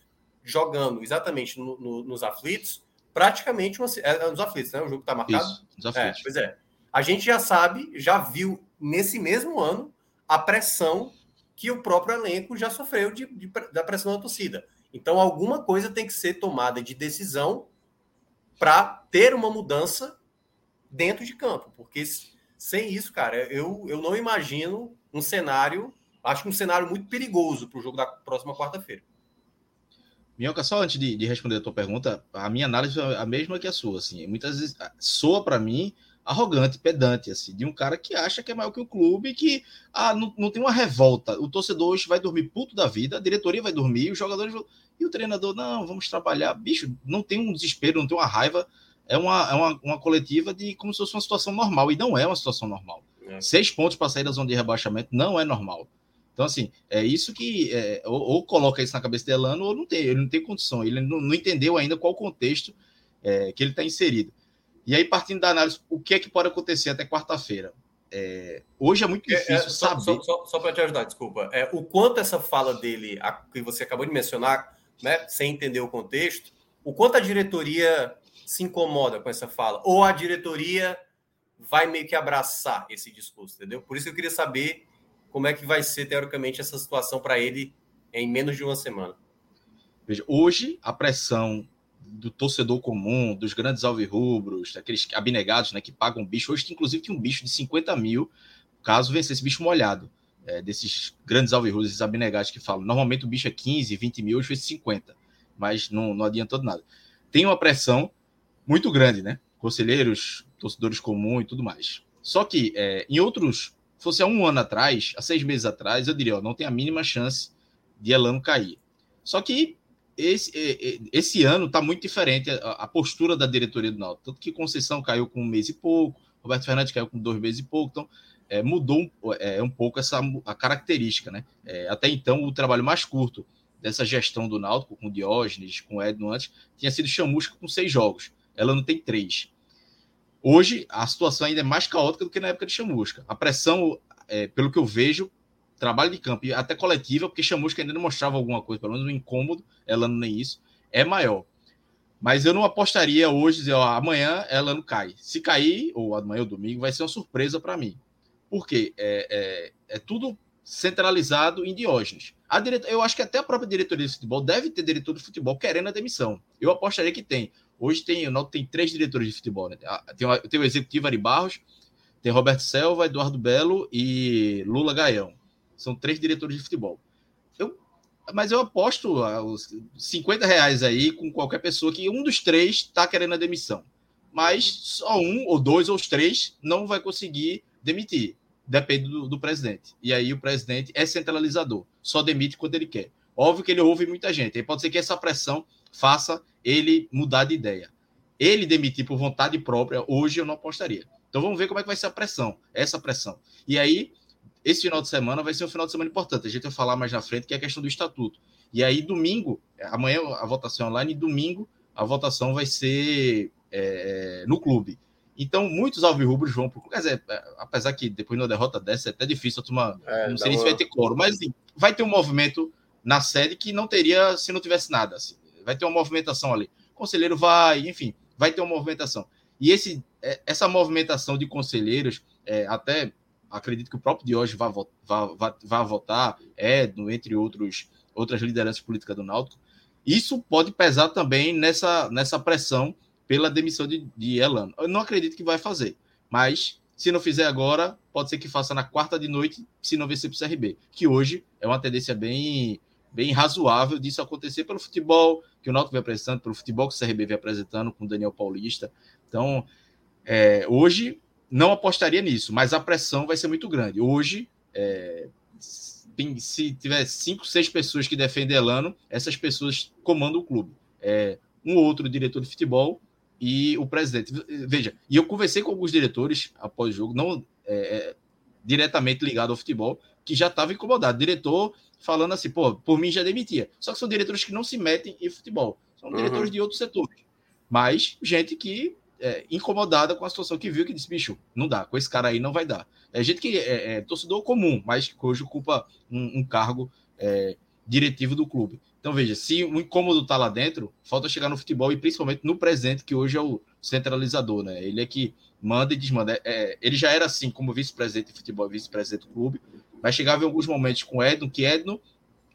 jogando exatamente no, no, nos aflitos, praticamente uma, é, é, nos aflitos, né? O jogo está marcado. Isso, nos aflitos. É, pois é. A gente já sabe, já viu nesse mesmo ano a pressão que o próprio elenco já sofreu de, de, da pressão da torcida. Então, alguma coisa tem que ser tomada de decisão para ter uma mudança dentro de campo, porque sem isso, cara, eu, eu não imagino um cenário, acho que um cenário muito perigoso para o jogo da próxima quarta-feira. Minhoca, só antes de, de, responder a tua pergunta, a minha análise é a mesma que a sua, assim, muitas vezes soa para mim arrogante, pedante, assim, de um cara que acha que é maior que o clube, que ah, não, não tem uma revolta. O torcedor hoje vai dormir puto da vida, a diretoria vai dormir, os jogadores vão... e o treinador, não, vamos trabalhar. Bicho, não tem um desespero, não tem uma raiva, é uma, é uma, uma coletiva de como se fosse uma situação normal, e não é uma situação normal. É. Seis pontos para sair da zona de rebaixamento não é normal. Então, assim, é isso que. É, ou, ou, coloca isso na cabeça de Elano, ou não tem. Ele não tem condição. Ele não, não entendeu ainda qual o contexto é, que ele está inserido. E aí, partindo da análise, o que é que pode acontecer até quarta-feira? É, hoje é muito é, é, difícil é, só, saber. Só, só, só para te ajudar, desculpa. É, o quanto essa fala dele, a, que você acabou de mencionar, né, sem entender o contexto, o quanto a diretoria se incomoda com essa fala? Ou a diretoria vai meio que abraçar esse discurso, entendeu? Por isso que eu queria saber como é que vai ser, teoricamente, essa situação para ele em menos de uma semana. Veja, hoje a pressão do torcedor comum, dos grandes alvirrubros, daqueles abnegados né, que pagam bicho, hoje inclusive tem um bicho de 50 mil, caso vencer esse bicho molhado, é, desses grandes alvirrubros, esses abnegados que falam. Normalmente o bicho é 15, 20 mil, hoje foi 50, mas não, não adiantou nada. Tem uma pressão muito grande, né? Conselheiros, torcedores comuns e tudo mais. Só que é, em outros fosse há um ano atrás, há seis meses atrás, eu diria, ó, não tem a mínima chance de Elano cair. Só que esse, esse ano está muito diferente a, a, postura da diretoria do Náutico. Tanto que Conceição caiu com um mês e pouco, Roberto Fernandes caiu com dois meses e pouco, então é, mudou um, é, um pouco essa a característica, né? É, até então, o trabalho mais curto dessa gestão do Náutico, com Diógenes, com Edno antes, tinha sido Chamusca com seis jogos. Ela não tem três. Hoje, a situação ainda é mais caótica do que na época de Chamusca. A pressão, é, pelo que eu vejo, trabalho de campo e até coletiva, porque Chamusca ainda não mostrava alguma coisa, pelo menos um incômodo, ela não nem isso, é maior. Mas eu não apostaria hoje, dizer, ó, amanhã ela não cai. Se cair, ou amanhã ou domingo, vai ser uma surpresa para mim. Porque é, é, é, tudo centralizado em Diógenes. A direta, eu acho que até a própria diretoria de futebol deve ter diretor de futebol querendo a demissão. Eu apostaria que tem. Hoje tem, o tem três diretores de futebol. Né? Tem, o, tem o executivo Ari Barros, tem Roberto Selva, Eduardo Belo e Lula Gaião. São três diretores de futebol. Eu, mas eu aposto os 50 reais aí com qualquer pessoa que um dos três está querendo a demissão. Mas só um, ou dois, ou os três não vai conseguir demitir. Depende do, do presidente. E aí o presidente é centralizador. Só demite quando ele quer. Óbvio que ele ouve muita gente. Aí pode ser que essa pressão faça ele mudar de ideia. Ele demitir por vontade própria, hoje eu não apostaria. Então vamos ver como é que vai ser a pressão, essa pressão. E aí, esse final de semana vai ser um final de semana importante. A gente vai falar mais na frente, que é a questão do estatuto. E aí, domingo, amanhã a votação é online, e domingo a votação vai ser é, no clube. Então, muitos alvirrubros vão pro Quer dizer, é, apesar que depois de uma derrota dessa é até difícil a turma. É, não sei se vai ter coro, mas assim, vai ter um movimento na sede que não teria se não tivesse nada. Assim. Vai ter uma movimentação ali. O conselheiro vai, enfim, vai ter uma movimentação. E esse, é, essa movimentação de conselheiros, é, até acredito que o próprio Diógenes vai, vai, vai, vai votar, Edno, entre outros, outras lideranças políticas do Náutico, isso pode pesar também nessa, nessa pressão pela demissão de, de Elano. Eu não acredito que vai fazer, mas se não fizer agora, pode ser que faça na quarta de noite, se não vencer para o CRB, que hoje é uma tendência bem, bem razoável disso acontecer pelo futebol que o Náutico vem apresentando, pelo futebol que o CRB vem apresentando com o Daniel Paulista. Então, é, hoje não apostaria nisso, mas a pressão vai ser muito grande. Hoje, é, se tiver cinco, seis pessoas que defendem Elano, essas pessoas comandam o clube. É, um outro diretor de futebol e o presidente. Veja, e eu conversei com alguns diretores após o jogo, não é, é, diretamente ligado ao futebol, que já estava incomodado. Diretor falando assim, pô, por mim já demitia. Só que são diretores que não se metem em futebol, são diretores uhum. de outros setores. Mas gente que é, incomodada com a situação que viu, que disse, bicho, não dá, com esse cara aí não vai dar. É gente que é, é torcedor comum, mas que hoje ocupa um, um cargo é, diretivo do clube. Então, veja, se o incômodo está lá dentro, falta chegar no futebol e principalmente no presente, que hoje é o centralizador, né? Ele é que manda e desmanda. É, é ele já era assim, como vice-presidente de futebol, vice-presidente do clube, mas chegava em alguns momentos com Edno, que Edno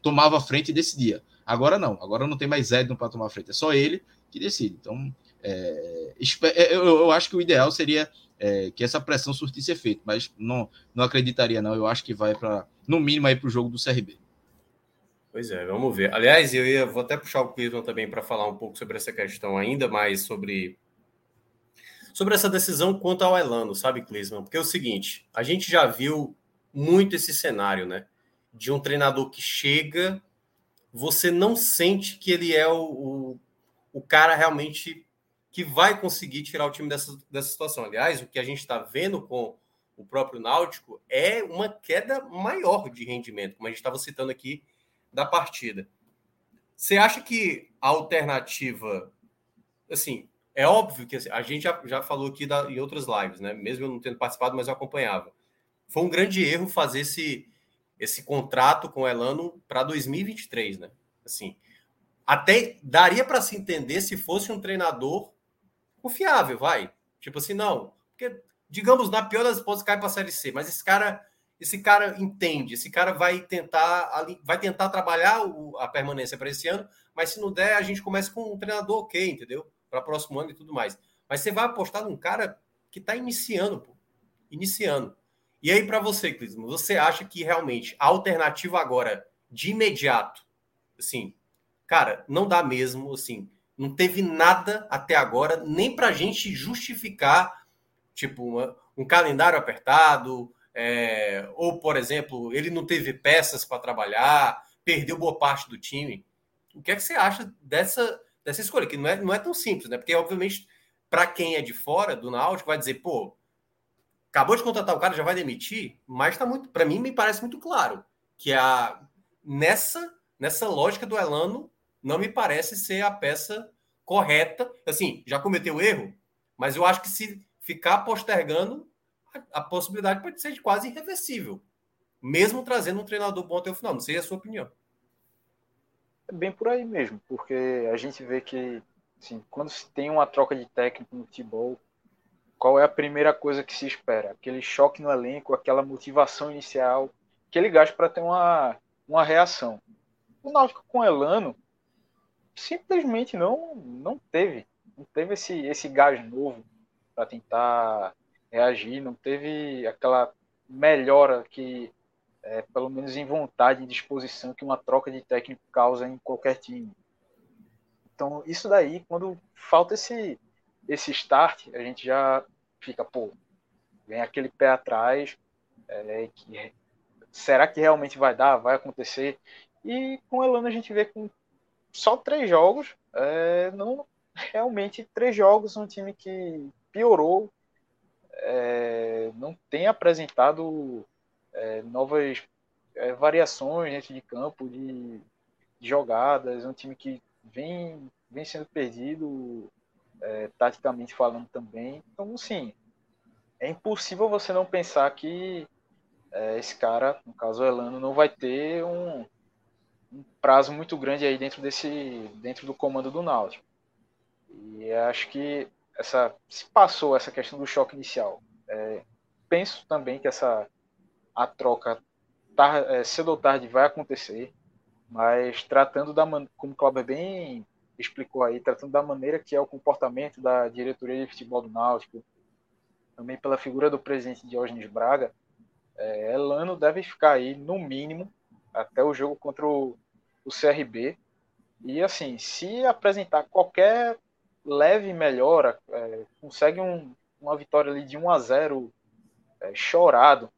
tomava a frente e decidia. Agora não, agora não tem mais Edno para tomar a frente, é só ele que decide. Então, é, é, eu, eu, acho que o ideal seria é, que essa pressão surtisse efeito, mas não, não acreditaria, não. Eu acho que vai para, no mínimo, aí para o jogo do CRB. Pois é, vamos ver. Aliás, eu ia, vou até puxar o Cleveland também para falar um pouco sobre essa questão, ainda mais sobre sobre essa decisão quanto ao Elano, sabe, Cleveland? Porque é o seguinte, a gente já viu muito esse cenário, né? De um treinador que chega, você não sente que ele é o, o, o cara realmente que vai conseguir tirar o time dessa, dessa situação. Aliás, o que a gente está vendo com o próprio Náutico é uma queda maior de rendimento, como a gente estava citando aqui da partida. Você acha que a alternativa, assim, é óbvio que assim, a gente já, já falou aqui da, em outras lives, né? Mesmo eu não tendo participado, mas eu acompanhava. Foi um grande erro fazer esse, esse contrato com o Elano para 2023, né? Assim, até daria para se entender se fosse um treinador confiável, vai. Tipo assim, não. Porque, digamos, na pior das hipóteses, cai para a Série C. Mas esse cara, esse cara entende, esse cara vai tentar, vai tentar trabalhar a permanência para esse ano, mas se não der, a gente começa com um treinador ok, entendeu? Para próximo ano e tudo mais. Mas você vai apostar num cara que está iniciando, pô. Iniciando. E aí, para você, Clismo, você acha que realmente a alternativa agora, de imediato, assim, cara, não dá mesmo, assim, não teve nada até agora, nem para gente justificar, tipo, uma, um calendário apertado, é, ou, por exemplo, ele não teve peças para trabalhar, perdeu boa parte do time. O que é que você acha dessa, dessa escolha? Que não é, não é tão simples, né? Porque, obviamente, para quem é de fora do Náutico, vai dizer, pô, acabou de contratar o cara, já vai demitir, mas tá muito, para mim, me parece muito claro que a nessa nessa lógica do Elano não me parece ser a peça correta. Assim, já cometeu erro, mas eu acho que se ficar postergando, a, possibilidade pode ser de quase irreversível, mesmo trazendo um treinador bom até o final. Não sei a sua opinião. É bem por aí mesmo, porque a gente vê que assim, quando se tem uma troca de técnico no futebol, qual é a primeira coisa que se espera? Aquele choque no elenco, aquela motivação inicial, aquele gasto para ter uma, uma reação. O Náutico com Elano, simplesmente não não teve não teve esse esse gás novo para tentar reagir não teve aquela melhora que é, pelo menos em vontade e disposição que uma troca de técnico causa em qualquer time. Então isso daí quando falta esse esse start a gente já fica pô vem aquele pé atrás é, que será que realmente vai dar vai acontecer? E com o Elano a gente vê com só três jogos, é, não realmente três jogos, um time que piorou, é, não tem apresentado é, novas é, variações dentro de campo, de, de, jogadas, um time que vem, vem sendo perdido é, taticamente falando também. Então, sim, é impossível você não pensar que é, esse cara, no caso o Elano, não vai ter um, um, prazo muito grande aí dentro desse, dentro do comando do Náutico. E acho que essa se passou essa questão do choque inicial. É, penso também que essa a troca tar, é, cedo ou tarde vai acontecer, mas tratando da como o Cláudio bem explicou aí, tratando da maneira que é o comportamento da diretoria de futebol do Náutico, também pela figura do presidente Diógenes Braga, é, Elano deve ficar aí no mínimo até o jogo contra o, o CRB. E assim, se apresentar qualquer leve melhora, é, consegue um, uma vitória ali de 1 a 0 é, chorado,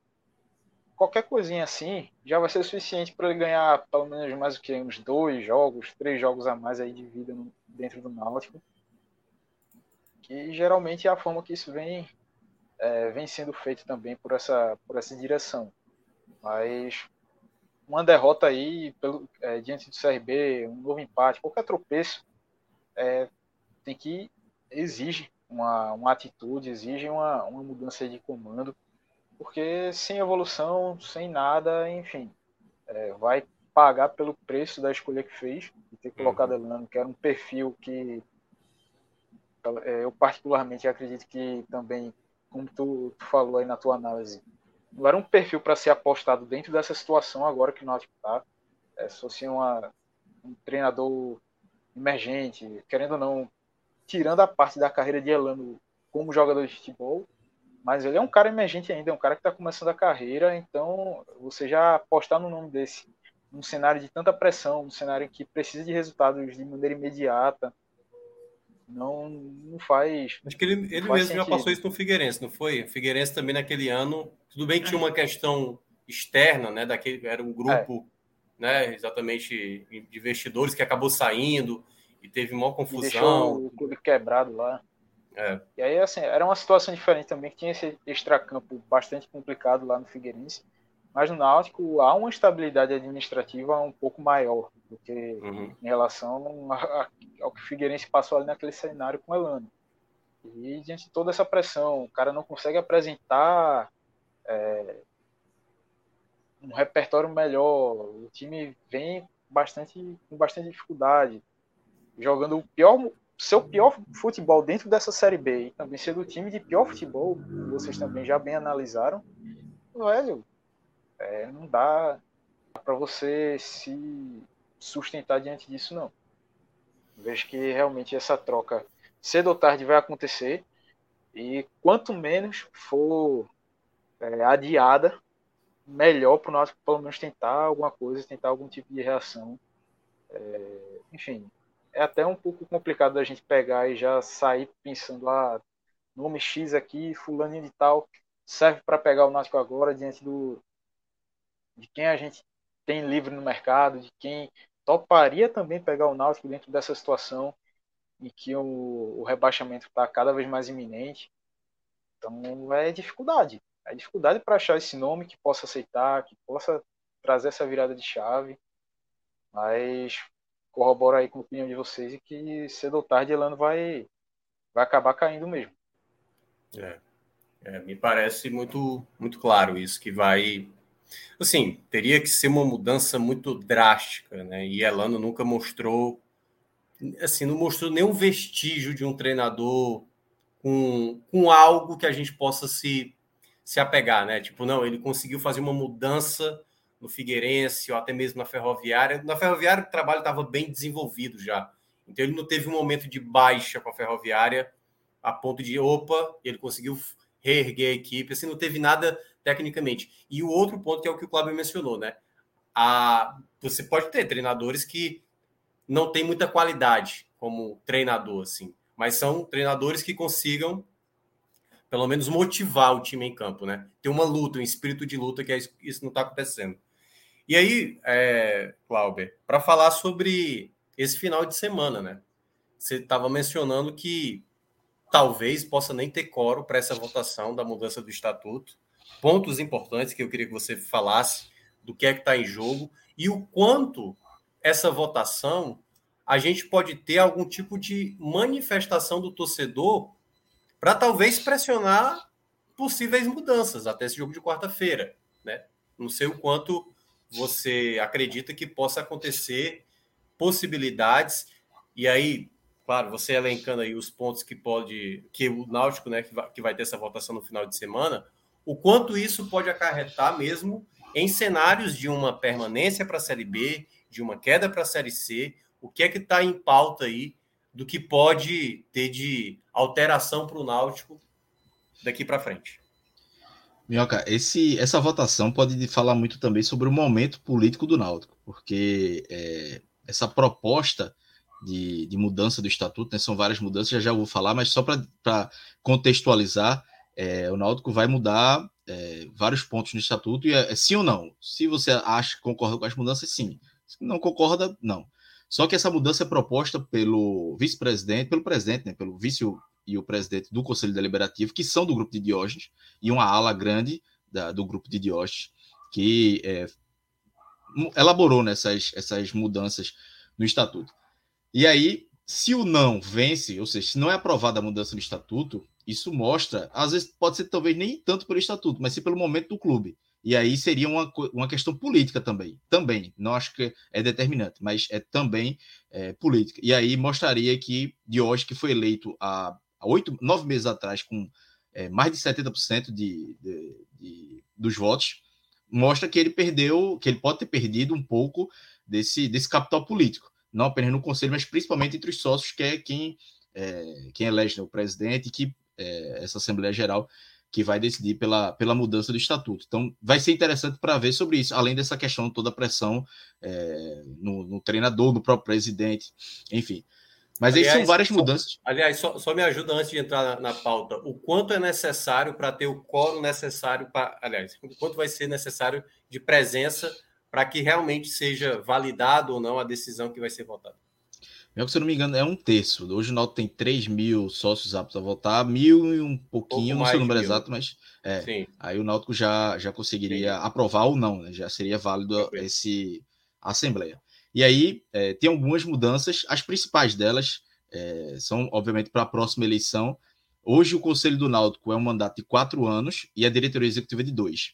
qualquer coisinha assim já vai ser suficiente para ele ganhar pelo menos mais o que uns dois jogos, três jogos a mais aí de vida no, dentro do Náutico. Que geralmente é a forma que isso vem é, vem sendo feito também por essa, por essa direção. Mas uma derrota aí pelo, é, diante do CRB, um novo empate, qualquer tropeço, é, tem que exige uma, uma atitude, exige uma, uma mudança de comando, porque sem evolução, sem nada, enfim, é, vai pagar pelo preço da escolha que fez, de ter colocado uhum. Elano, que era um perfil que é, eu particularmente acredito que também como tu, tu, falou aí na tua análise, não era um perfil para ser apostado dentro dessa situação agora que o Náutico está. É, se fosse uma, um treinador emergente, querendo ou não, tirando a parte da carreira de Elano como jogador de futebol, mas ele é um cara emergente ainda, é um cara que está começando a carreira, então você já apostar no nome desse, num cenário de tanta pressão, num cenário que precisa de resultados de maneira imediata, não, não faz. Acho que ele, ele mesmo sentido. já passou isso no Figueirense, não foi? O Figueirense também naquele ano, tudo bem que tinha uma questão externa, né? Daquele, era um grupo, é. né? Exatamente de investidores que acabou saindo e teve uma confusão. Deixou o clube quebrado lá. É. E aí, assim, era uma situação diferente também, que tinha esse extracampo bastante complicado lá no Figueirense. Mas no Náutico há uma estabilidade administrativa um pouco maior do que uhum. em relação ao que o Figueirense passou ali naquele cenário com o Elano. E diante de toda essa pressão, o cara não consegue apresentar é, um repertório melhor, o time vem bastante, com bastante dificuldade, jogando o pior, seu pior futebol dentro dessa Série B e também sendo o time de pior futebol, vocês também já bem analisaram, velho, é, não dá para você se sustentar diante disso, não. Vejo que realmente essa troca cedo ou tarde vai acontecer e quanto menos for é, adiada, melhor para o pelo menos tentar alguma coisa, tentar algum tipo de reação. É, enfim, é até um pouco complicado da gente pegar e já sair pensando, ah, nome X aqui, fulaninho de tal, serve para pegar o Náutico agora diante do, de quem a gente tem livre no mercado, de quem toparia também pegar o Náutico dentro dessa situação em que o, o rebaixamento está cada vez mais iminente. Então é dificuldade. É dificuldade para achar esse nome que possa aceitar, que possa trazer essa virada de chave. Mas corroboro aí com a opinião de vocês e que cedo ou tarde Elano vai, vai acabar caindo mesmo. É, é, me parece muito, muito claro isso, que vai Assim, teria que ser uma mudança muito drástica, né? E Elano nunca mostrou, assim, não mostrou nenhum vestígio de um treinador com, com algo que a gente possa se, se apegar, né? Tipo, não, ele conseguiu fazer uma mudança no Figueirense ou até mesmo na Ferroviária. Na Ferroviária o trabalho estava bem desenvolvido já. Então ele não teve um momento de baixa com a Ferroviária a ponto de, opa, ele conseguiu reerguer a equipe, assim, não teve nada tecnicamente. E o outro ponto que é o que o Cláudio mencionou, né? A, você pode ter treinadores que não têm muita qualidade como treinador, assim, mas são treinadores que consigam pelo menos motivar o time em campo, né? Ter uma luta, um espírito de luta, que é isso, isso não está acontecendo. E aí, é, Cláudio, para falar sobre esse final de semana, né? Você estava mencionando que talvez possa nem ter coro para essa votação da mudança do estatuto pontos importantes que eu queria que você falasse do que é que está em jogo e o quanto essa votação a gente pode ter algum tipo de manifestação do torcedor para talvez pressionar possíveis mudanças até esse jogo de quarta-feira, né? Não sei o quanto você acredita que possa acontecer possibilidades e aí, claro, você elencando aí os pontos que pode que o Náutico, né, que vai, que vai ter essa votação no final de semana, o quanto isso pode acarretar mesmo em cenários de uma permanência para a Série B, de uma queda para a Série C, o que é que está em pauta aí do que pode ter de alteração para o Náutico daqui para frente? Minhoca, esse, essa votação pode falar muito também sobre o momento político do Náutico, porque é, essa proposta de, de, mudança do estatuto, né, são várias mudanças, já já vou falar, mas só para contextualizar, é, o Náutico vai mudar é, vários pontos no estatuto, e é, é, sim ou não. Se você acha que concorda com as mudanças, sim. Se não concorda, não. Só que essa mudança é proposta pelo vice-presidente, pelo presidente, né, pelo vice e o presidente do Conselho Deliberativo, que são do grupo de Diógenes, e uma ala grande da, do grupo de Diógenes, que é, elaborou nessas essas mudanças no estatuto. E aí, se o não vence, ou seja, se não é aprovada a mudança no estatuto, isso mostra, às vezes pode ser talvez nem tanto pelo estatuto, mas sim pelo momento do clube. E aí seria uma, uma questão política também. Também. Não acho que é determinante, mas é também é, política. E aí mostraria que Diógenes, que foi eleito há oito, nove meses atrás, com é, mais de 70% de, de, de, dos votos, mostra que ele perdeu, que ele pode ter perdido um pouco desse, desse capital político. Não apenas no conselho, mas principalmente entre os sócios, que é quem, é, quem elege né, o presidente que é, essa Assembleia Geral que vai decidir pela, pela mudança do estatuto. Então, vai ser interessante para ver sobre isso, além dessa questão toda a pressão é, no, no, treinador, no próprio presidente, enfim. Mas aliás, aí são várias mudanças. aliás, só, só, me ajuda antes de entrar na, na pauta. O quanto é necessário para ter o quórum necessário para. Aliás, o quanto vai ser necessário de presença para que realmente seja validado ou não a decisão que vai ser votada? Mesmo que, se eu não me engano, é um terço. Hoje o Náutico tem 3 mil sócios aptos a votar, mil e um pouquinho, não sei o número exato, mas é, Sim. aí o Náutico já, já conseguiria Sim. aprovar ou não, né? já seria válido esse Assembleia. E aí é, tem algumas mudanças, as principais delas é, são, obviamente, para a próxima eleição. Hoje o Conselho do Náutico é um mandato de quatro anos e a diretoria executiva de dois.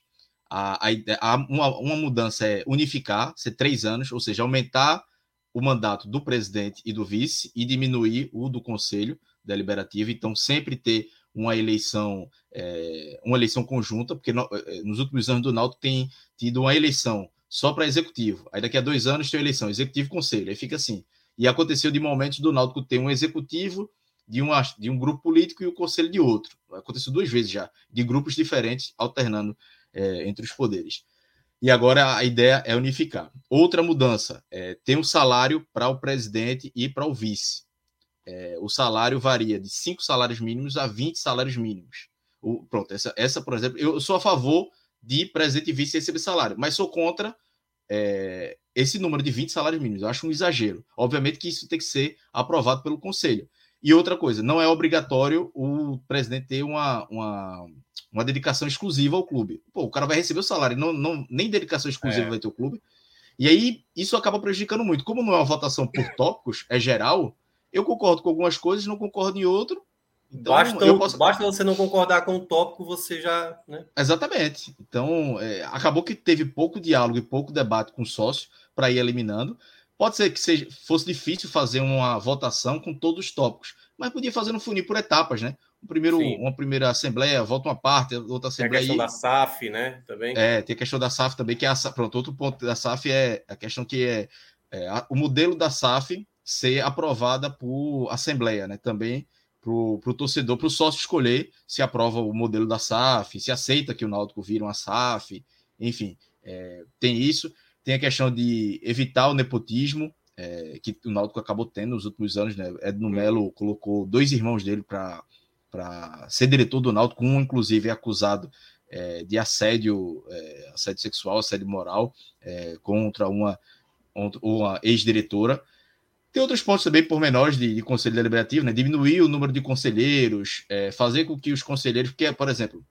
A, a, a uma, uma mudança é unificar, ser três anos, ou seja, aumentar o mandato do presidente e do vice e diminuir o do conselho deliberativo. Então, sempre ter uma eleição, é, uma eleição conjunta, porque no, é, nos últimos anos do Náutico tem tido uma eleição só para executivo. Aí daqui a dois anos tem eleição, executivo conselho. Aí fica assim. E aconteceu de momentos do Náutico ter um executivo de, uma, de um grupo político e o conselho de outro. Aconteceu duas vezes já, de grupos diferentes alternando é, entre os poderes. E agora a ideia é unificar. Outra mudança é tem um salário para o presidente e para o vice. É, o salário varia de 5 salários mínimos a 20 salários mínimos. O, pronto, essa, essa, por exemplo, eu sou a favor de presidente e vice receber salário, mas sou contra é, esse número de 20 salários mínimos. Eu acho um exagero. Obviamente que isso tem que ser aprovado pelo conselho. E outra coisa, não é obrigatório o presidente ter uma, uma uma dedicação exclusiva ao clube. Pô, o cara vai receber o salário, não, não, nem dedicação exclusiva é. vai ter o clube. E aí isso acaba prejudicando muito. Como não é uma votação por tópicos, é geral, eu concordo com algumas coisas, não concordo em outro. Então, basta, posso... basta você não concordar com o tópico, você já. Né? Exatamente. Então, é, acabou que teve pouco diálogo e pouco debate com o sócio para ir eliminando. Pode ser que seja, fosse difícil fazer uma votação com todos os tópicos, mas podia fazer no funil por etapas, né? um primeiro, uma primeira assembleia, volta uma parte, outra assembleia. Tem a questão da SAF, né? Também. É, tem a questão da SAF também, que é a, pronto, outro ponto da SAF é a questão que é, é a, o modelo da SAF ser aprovada por assembleia, né? Também para o torcedor, para o sócio escolher se aprova o modelo da SAF, se aceita que o Náutico vira uma SAF, enfim, é, tem isso. Tem a questão de evitar o nepotismo, é, que o Náutico acabou tendo nos últimos anos, né? Edno Melo colocou dois irmãos dele para ser diretor do Náutico, um inclusive é acusado é, de assédio, é, assédio sexual, assédio moral é, contra uma, uma ex-diretora. Tem outros pontos também pormenores de, de conselho deliberativo, né? diminuir o número de conselheiros, é, fazer com que os conselheiros, porque, por exemplo,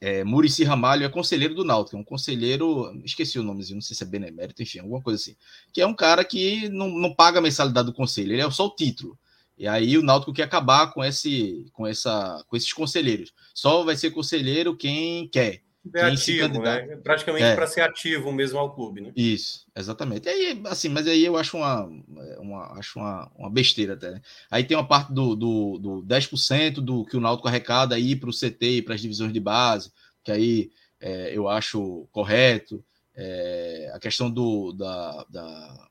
é, Murici Ramalho é conselheiro do Náutico, é um conselheiro, esqueci o nomezinho, não sei se é benemérito, enfim, alguma coisa assim, que é um cara que não, não paga a mensalidade do conselho, ele é só o título. E aí o Náutico quer acabar com esse, com essa, com esses conselheiros. Só vai ser conselheiro quem quer. É ativo, né? Praticamente é. para ser ativo mesmo ao clube, né? Isso, exatamente. E aí, assim, mas aí eu acho uma, uma, acho uma, uma besteira até. Né? Aí tem uma parte do, do, do 10% do que o Náutico arrecada aí para o CT e para as divisões de base, que aí é, eu acho correto. É, a questão do da, da,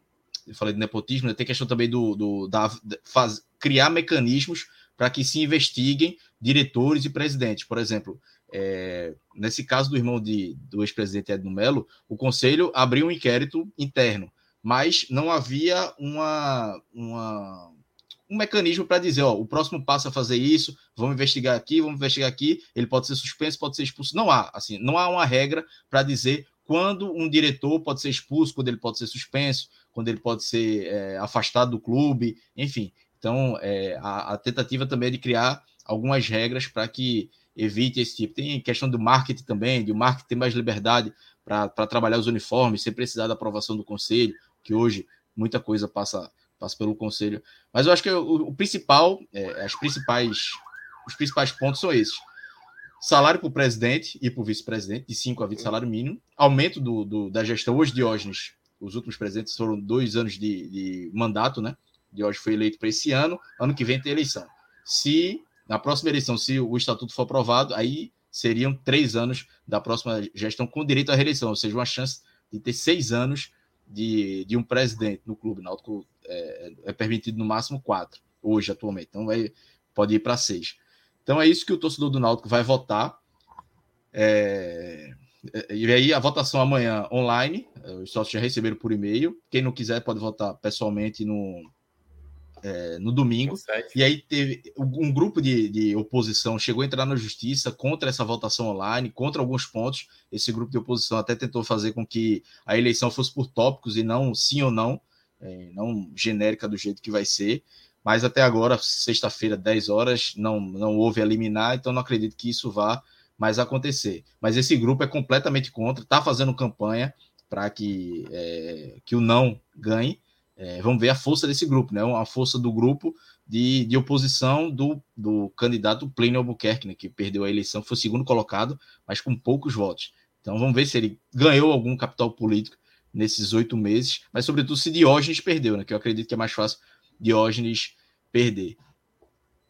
eu falei de nepotismo, né? tem questão também do, do da faz, criar mecanismos para que se investiguem diretores e presidentes. Por exemplo, é, nesse caso do irmão de, do ex-presidente Edno Melo, o conselho abriu um inquérito interno, mas não havia uma, uma um mecanismo para dizer, ó, o próximo passo é fazer isso, vamos investigar aqui, vamos investigar aqui, ele pode ser suspenso, pode ser expulso. Não há, assim, não há uma regra para dizer quando um diretor pode ser expulso, quando ele pode ser suspenso, quando ele pode ser é, afastado do clube, enfim. Então, é, a, a, tentativa também é de criar algumas regras para que evite esse tipo. Tem questão do marketing também, de o marketing ter mais liberdade para trabalhar os uniformes, sem precisar da aprovação do conselho, que hoje muita coisa passa, passa pelo conselho. Mas eu acho que o, o principal, é, as principais, os principais pontos são esses. Salário para o presidente e para o vice-presidente, de 5 a 20 salário mínimo. Aumento do, do, da gestão. Hoje, Diógenes, os últimos presidentes foram dois anos de, de mandato, né? Diógenes foi eleito para esse ano. Ano que vem tem eleição. Se na próxima eleição, se o estatuto for aprovado, aí seriam três anos da próxima gestão com direito à reeleição, ou seja, uma chance de ter seis anos de, de um presidente no clube. Náutico é, é permitido no máximo quatro, hoje, atualmente. Então, vai, pode ir para seis. Então, é isso que o torcedor do Náutico vai votar. É, e aí, a votação amanhã online. Os sócios já receberam por e-mail. Quem não quiser pode votar pessoalmente no, é, no domingo. E aí teve um grupo de, de, oposição chegou a entrar na justiça contra essa votação online, contra alguns pontos. Esse grupo de oposição até tentou fazer com que a eleição fosse por tópicos e não sim ou não, é, não genérica do jeito que vai ser. Mas até agora, sexta-feira, 10 horas, não, não houve eliminar, então não acredito que isso vá mais acontecer. Mas esse grupo é completamente contra, está fazendo campanha para que, é, que o não ganhe é, vamos ver a força desse grupo, né? A força do grupo de, de oposição do, do candidato Plínio Albuquerque, né? Que perdeu a eleição, foi segundo colocado, mas com poucos votos. Então vamos ver se ele ganhou algum capital político nesses oito meses, mas sobretudo se Diógenes perdeu, né? Que eu acredito que é mais fácil Diógenes perder.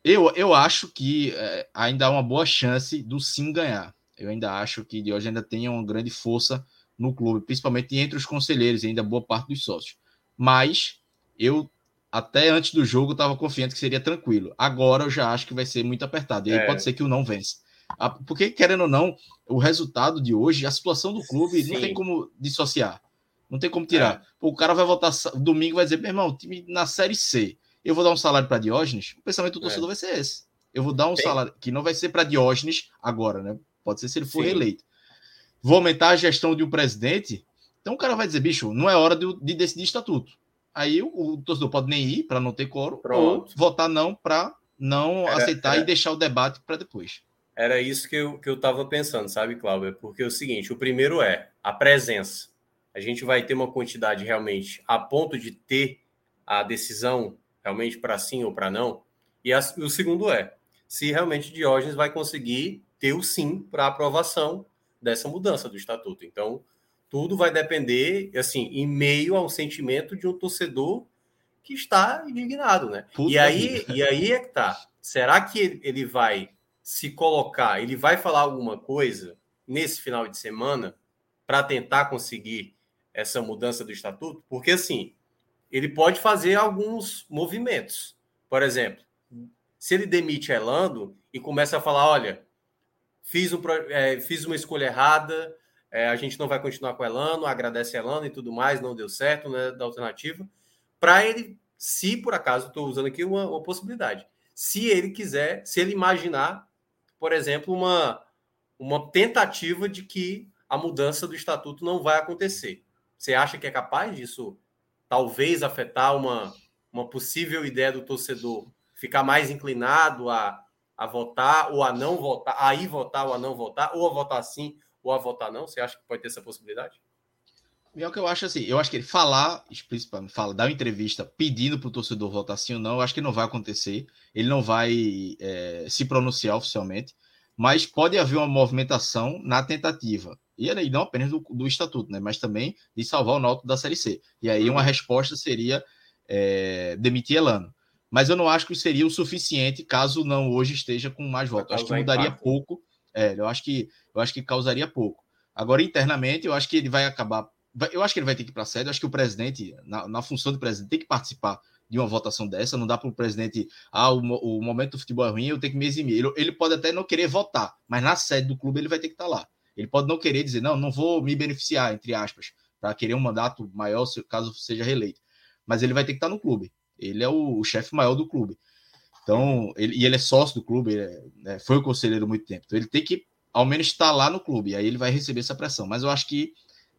Eu, eu acho que é, ainda há uma boa chance do sim ganhar. Eu ainda acho que Diógenes ainda tem uma grande força no clube, principalmente entre os conselheiros e ainda boa parte dos sócios mas eu até antes do jogo estava confiante que seria tranquilo. Agora eu já acho que vai ser muito apertado. E aí é. pode ser que o não vence. Porque, querendo ou não, o resultado de hoje, a situação do clube, Sim. não tem como dissociar. Não tem como tirar. É. o cara vai voltar domingo e vai dizer: meu irmão, time na Série C, eu vou dar um salário para Diógenes. O pensamento do torcedor é. vai ser esse. Eu vou dar um tem. salário que não vai ser para Diógenes agora, né? Pode ser se ele for Sim. reeleito. Vou aumentar a gestão de um presidente. Então o cara vai dizer, bicho, não é hora de, de decidir estatuto. Aí o, o torcedor pode nem ir para não ter coro, Pronto. ou votar não para não era, aceitar era, e deixar o debate para depois. Era isso que eu, que eu tava pensando, sabe, Cláudio? Porque é o seguinte: o primeiro é a presença. A gente vai ter uma quantidade realmente a ponto de ter a decisão realmente para sim ou para não. E a, o segundo é se realmente Diógenes vai conseguir ter o sim para aprovação dessa mudança do estatuto. Então, tudo vai depender, assim, em meio a um sentimento de um torcedor que está indignado, né? Puta e aí, vida. e aí é que tá. Será que ele vai se colocar, ele vai falar alguma coisa nesse final de semana para tentar conseguir essa mudança do estatuto? Porque assim, ele pode fazer alguns movimentos. Por exemplo, se ele demite Elando e começa a falar, olha, fiz, um, é, fiz uma escolha errada, é, a gente não vai continuar com Elano, agradece Elano e tudo mais, não deu certo né, da alternativa. Para ele, se por acaso, estou usando aqui uma, uma, possibilidade, se ele quiser, se ele imaginar, por exemplo, uma, uma tentativa de que a mudança do estatuto não vai acontecer. Você acha que é capaz disso talvez afetar uma, uma possível ideia do torcedor ficar mais inclinado a, a votar ou a não votar, a ir votar ou a não votar, ou a votar sim ou a votar não? Você acha que pode ter essa possibilidade? É o que eu acho assim, eu acho que ele falar, explicitamente, fala, dar uma entrevista pedindo para o torcedor votar sim ou não, eu acho que não vai acontecer. Ele não vai é, se pronunciar oficialmente, mas pode haver uma movimentação na tentativa. E aí não apenas do, do estatuto, né? Mas também de salvar o Náutico da Série C. E aí uma uhum. resposta seria é, demitir Elano. Mas eu não acho que seria o suficiente caso não hoje esteja com mais votos. Acho que mudaria impacto. pouco. É, eu acho que eu acho que causaria pouco. Agora, internamente, eu acho que ele vai acabar. Eu acho que ele vai ter que ir para a sede. Eu acho que o presidente, na, na, função do presidente, tem que participar de uma votação dessa. Não dá para o presidente, ah, o, o, momento do futebol é ruim, eu tenho que me eximir. Ele, ele, pode até não querer votar, mas na sede do clube ele vai ter que estar lá. Ele pode não querer dizer, não, não vou me beneficiar, entre aspas, para querer um mandato maior caso seja reeleito. Mas ele vai ter que estar no clube. Ele é o, o chefe maior do clube. Então, ele, e ele é sócio do clube, é, né, foi o conselheiro muito tempo. Então, ele tem que, ao menos, estar lá no clube. Aí ele vai receber essa pressão. Mas eu acho que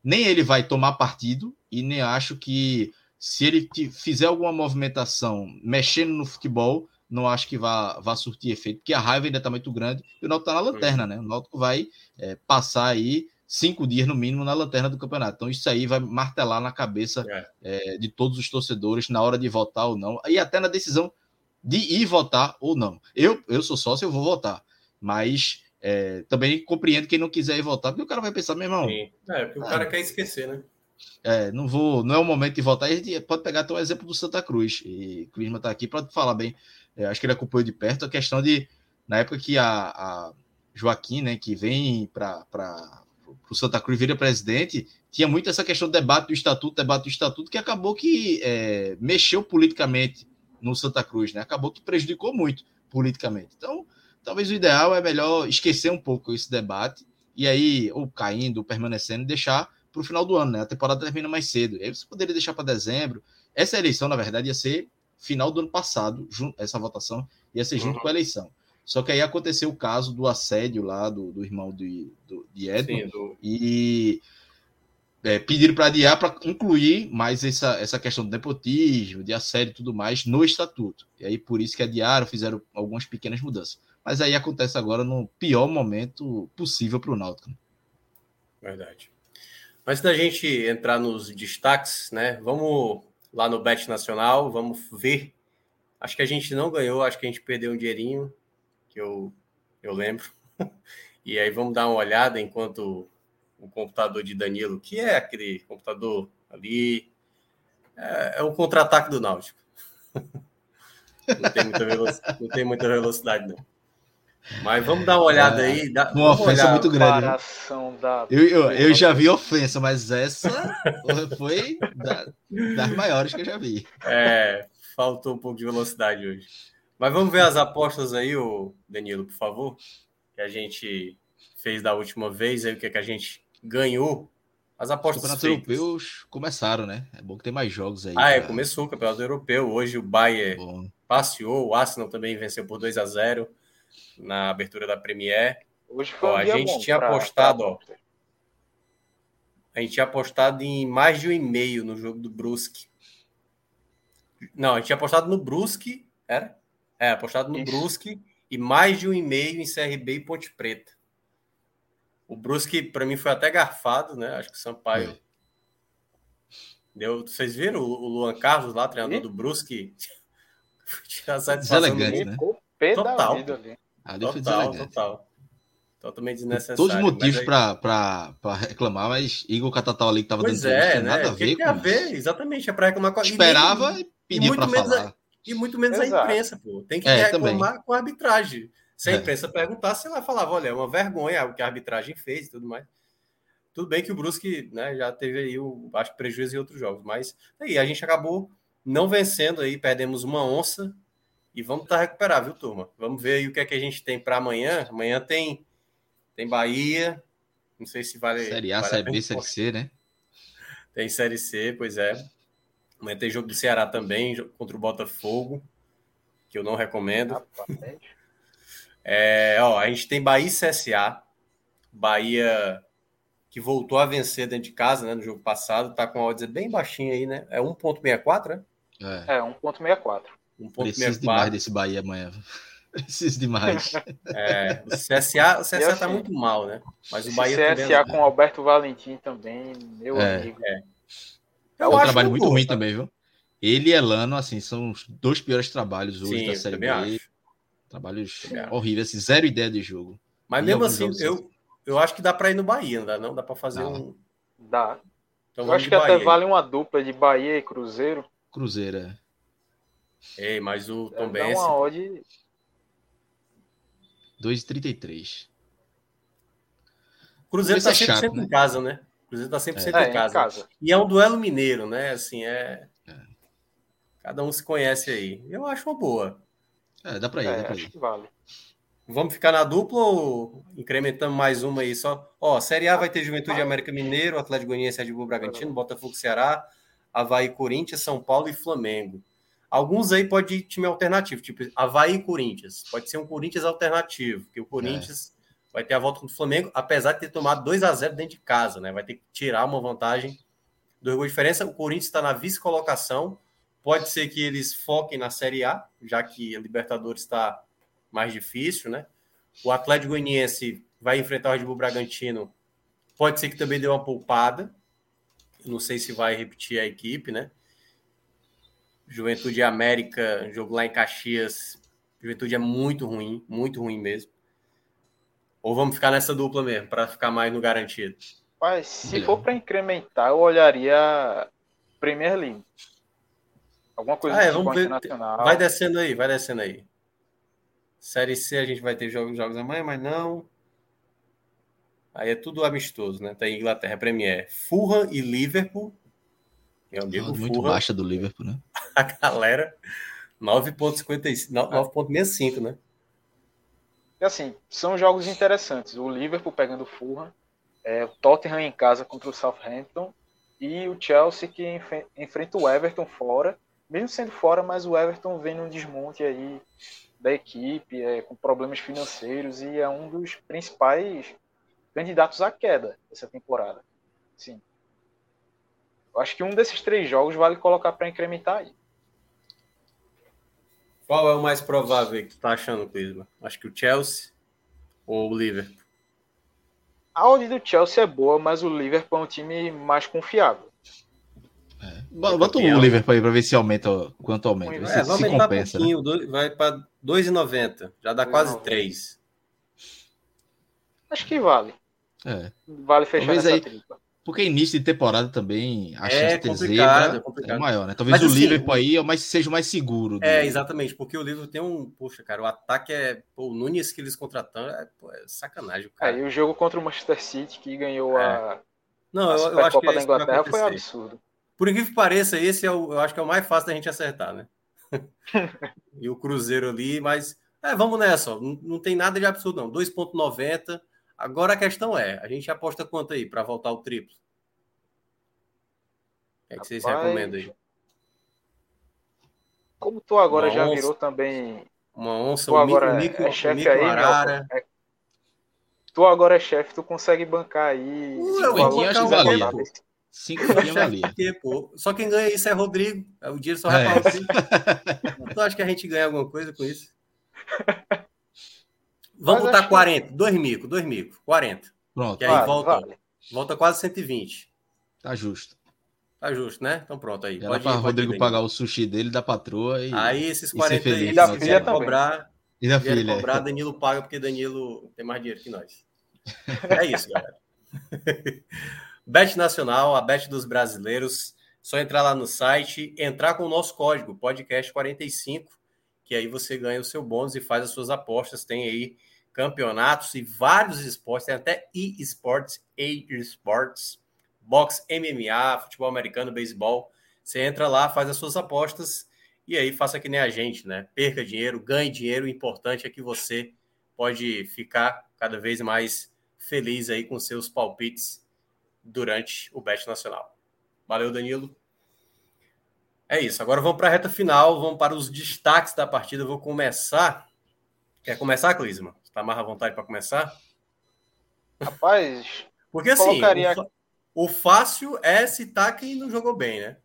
nem ele vai tomar partido e nem acho que se ele fizer alguma movimentação mexendo no futebol, não acho que vá, vá surtir efeito, porque a raiva ainda está muito grande e o Náutico está na lanterna, né? O Náutico vai é, passar aí cinco dias no mínimo na lanterna do campeonato. Então isso aí vai martelar na cabeça é. É, de todos os torcedores na hora de votar ou não, e até na decisão de ir votar ou não. Eu, eu sou sócio, eu vou votar, mas é, também compreendo quem não quiser ir votar, porque o cara vai pensar, meu irmão. Sim. É, porque o cara quer esquecer, né? É, não vou, não é o momento de votar. A gente pode pegar até o exemplo do Santa Cruz. E o Clisma está aqui para falar bem. É, acho que ele acompanhou de perto a questão de, na época que a, a Joaquim, né, que vem para o Santa Cruz vira presidente, tinha muito essa questão do debate do estatuto, debate do estatuto, que acabou que é, mexeu politicamente no Santa Cruz, né? Acabou que prejudicou muito politicamente. Então, talvez o ideal é melhor esquecer um pouco esse debate e aí, ou caindo, ou permanecendo, deixar para o final do ano, né? A temporada termina mais cedo. Aí você poderia deixar para dezembro. Essa eleição, na verdade, ia ser final do ano passado, essa votação ia ser junto uhum. com a eleição. Só que aí aconteceu o caso do assédio lá do, do irmão do, do, de Edson do... e é, pediram para adiar para incluir mais essa, essa questão do nepotismo, de assédio e tudo mais no estatuto. E aí por isso que adiaram, fizeram algumas pequenas mudanças. Mas aí acontece agora no pior momento possível para o Náutico. Verdade. Antes da gente entrar nos destaques, né? Vamos lá no Bet Nacional, vamos ver. Acho que a gente não ganhou, acho que a gente perdeu um dinheirinho, que eu, eu lembro. E aí vamos dar uma olhada enquanto o computador de Danilo, que é aquele computador ali, é, é o contra-ataque do Náutico. Não tem muita velocidade, não tem muita velocidade não. Mas vamos dar uma olhada é, aí. Dá, uma ofensa muito grande. Né? Da... Eu, eu, eu, já vi ofensa, mas essa foi da, das maiores que eu já vi. É, faltou um pouco de velocidade hoje. Mas vamos ver as apostas aí, o Danilo, por favor, que a gente fez da última vez, aí o que, é que a gente ganhou. As apostas Os campeonatos europeus começaram, né? É bom que tem mais jogos aí. Ah, pra... é, começou o campeonato europeu. Hoje o Bayern bom. passeou, o Arsenal também venceu por 2 a 0 na abertura da Premier. Hoje foi ó, um a gente tinha pra, apostado, pra... ó. A gente tinha apostado em mais de um e meio no jogo do Brusque. Não, a gente tinha apostado no Brusque, era? É, apostado no Isso. Brusque e mais de um e meio em CRB e Ponte Preta. O Brusque, para mim, foi até garfado, né? Acho que o Sampaio. É. Deu, vocês viram o Luan Carlos lá, treinador e? do Brusque? Tinha satisfação Deselegante, né? Total. Ali. Ali total, total. Totalmente desnecessário. Todos os motivos aí... para reclamar, mas Igor Catatal ali que estava dando é, né? nada a ver. Que a ver, exatamente, é para reclamar com a Esperava e, e pedia para falar. A... E muito menos Exato. a imprensa, pô. Tem que é, reclamar também. com a arbitragem. Se a imprensa é. perguntasse, ela falava, olha, é uma vergonha o que a arbitragem fez e tudo mais. Tudo bem que o Brusque né, já teve aí, o, acho, prejuízo em outros jogos, mas aí a gente acabou não vencendo aí, perdemos uma onça e vamos estar tá recuperar, viu, turma? Vamos ver aí o que é que a gente tem para amanhã. Amanhã tem tem Bahia, não sei se vale. Série A, vale Série B, Série C, né? Tem Série C, pois é. Amanhã tem jogo do Ceará também, contra o Botafogo, que eu não recomendo. Rapaz. É, ó, a gente tem Bahia e CSA. Bahia que voltou a vencer dentro de casa, né, no jogo passado, tá com a odds bem baixinha aí, né? É 1.64, né? É, é 1.64. 1.64. Preciso demais desse Bahia amanhã. Preciso demais. É, o CSA, o CSA tá muito mal, né? Mas o Bahia também CSA é- com Alberto Valentim também, meu É. amigo. É Eu um acho trabalho muito ruim sabe? também, viu? Ele e Elano, assim, são os dois piores trabalhos hoje Sim, da Série B. também acho. Trabalhos Também acho. horríveis, assim, zero ideia de jogo. Mas mesmo assim, jogos, eu, eu acho que dá pra ir no Bahia, não dá? Não? Dá pra fazer Dá. um. Dá. Então Eu acho que até Bahia vale uma dupla de Bahia e Cruzeiro. Cruzeiro, é. Ei, mas o Dá Tom uma Benz. odd 2,33. O Cruzeiro tá Isso é 100% chato, né? em casa, né? O Cruzeiro tá 100% é, em, casa. em casa. E é um duelo mineiro, né? Assim, é... É. Cada um se conhece aí. Eu acho uma boa. É, dá pra ir, dá É, pra acho ir. que vale. Vamos ficar na dupla ou incrementamos mais uma aí só? Ó, Série A vai ter Juventude América Mineiro, Atlético Goianiense, Red Bull Bragantino, Botafogo Ceará, Havaí Corinthians, São Paulo e Flamengo. Alguns aí pode ir time alternativo, tipo Havaí e Corinthians. Pode ser um Corinthians alternativo, porque o Corinthians vai ter a volta contra o Flamengo, apesar de ter tomado 2 a 0 dentro de casa, né? Vai ter que tirar uma vantagem do gol de diferença. O Corinthians está na vice-colocação. Pode ser que eles foquem na Série A, já que a Libertadores está mais difícil, né? O Atlético Goianiense vai enfrentar o Red Bull Bragantino. Pode ser que também dê uma poupada. Não sei se vai repetir a equipe, né? Juventude e América, jogo lá em Caxias. Juventude é muito ruim, muito ruim mesmo. Ou vamos ficar nessa dupla mesmo, para ficar mais no garantido? Mas se for para incrementar, eu olharia Premier League. Alguma coisa Ah, é, vamos ver. internacional. Vai descendo aí, vai descendo aí. Série C a gente vai ter jogos, jogos amanhã, mas não. Aí é tudo amistoso, né? Tem Inglaterra, Premier. Fulham e Liverpool. Meu amigo, Muito Fulham, baixa do Liverpool, né? a galera. 9,55, 9,65, né? E assim, são jogos interessantes. O Liverpool pegando o Fulham, é, o Tottenham em casa contra o Southampton e o Chelsea que enfe- enfrenta o Everton fora. Mesmo sendo fora, mas o Everton vem num desmonte aí da equipe, é, com problemas financeiros e é um dos principais candidatos à queda dessa temporada. Sim. Eu acho que um desses três jogos vale colocar para incrementar aí. Qual é o mais provável que tu tá achando, Clisma? Acho que o Chelsea ou o Liverpool? A do Chelsea é boa, mas o Liverpool é um time mais confiável. É. Bo- Bota o Liverpool aí pra ver se aumenta, quanto aumenta. É, se, É, vai se aumentar compensa, um né? pouquinho, dois- vai para 2,90. Já dá quase 2,90. 3. Acho que vale. É. Vale fechar Talvez nessa aí- tripla. Porque início de temporada também a É chance de ter zebra é complicado. é maior, né? Talvez Mas, o assim, Liverpool aí é o mais, seja o mais seguro. do- É, exatamente, porque o livro tem um. Poxa, cara, o ataque é. Pô, o Nunes que eles contratam é, pô, é sacanagem, cara. É, e o jogo contra o Manchester City, que ganhou a, Não, a eu, eu acho que Supercopa é da Inglaterra, foi acontecer. absurdo. Por incrível que pareça, esse é o, eu acho que é o mais fácil da gente acertar, né? e o Cruzeiro ali, mas é, vamos nessa, ó. Não, não tem nada de absurdo, não. 2,90. Agora a questão é: a gente aposta quanto aí para voltar o triplo? O que, é que vocês Rapaz, recomendam aí? Como tu agora Uma já onça. virou também. Uma onça, Tu um agora mico, é chefe aí, arara. Nelson. É- Tu agora é chefe, tu consegue bancar aí. Uh, eu vou que Cinco. Porque, pô, só quem ganha isso é Rodrigo. O dinheiro só vai É. para você. Tu acha que a gente ganha alguma coisa com isso? Vamos Mas botar acho que- 40, dois micos, dois micos, 40. Pronto, Que aí Vale, volta, vale. volta quase 120. tá justo. Tá justo, né? Então pronto aí. Era Pode pra ir, pode Rodrigo ir, pagar o sushi dele da patroa e. Aí esses ser 40 feliz aí, da filha também. cobrar, E da filha. cobrar, Danilo paga, porque Danilo tem mais dinheiro que nós. É isso, galera. Bet Nacional, a Bet dos brasileiros. Só entrar lá no site, entrar com o nosso código, podcast45, que aí você ganha o seu bônus e faz as suas apostas. Tem aí campeonatos e vários esportes, tem até e-sports, e-sports, boxe, MMA, futebol americano, beisebol. Você entra lá, faz as suas apostas e aí faça que nem a gente, né? Perca dinheiro, ganhe dinheiro. O importante é que você pode ficar cada vez mais feliz aí com seus palpites durante o Bet Nacional. Valeu, Danilo. É isso. Agora vamos para a reta final, vamos para os destaques da partida. Eu vou começar. Quer começar, Clisma? Está mais à vontade para começar? Rapaz, Porque assim, Colocaria- o, o fácil é citar quem não jogou bem, né?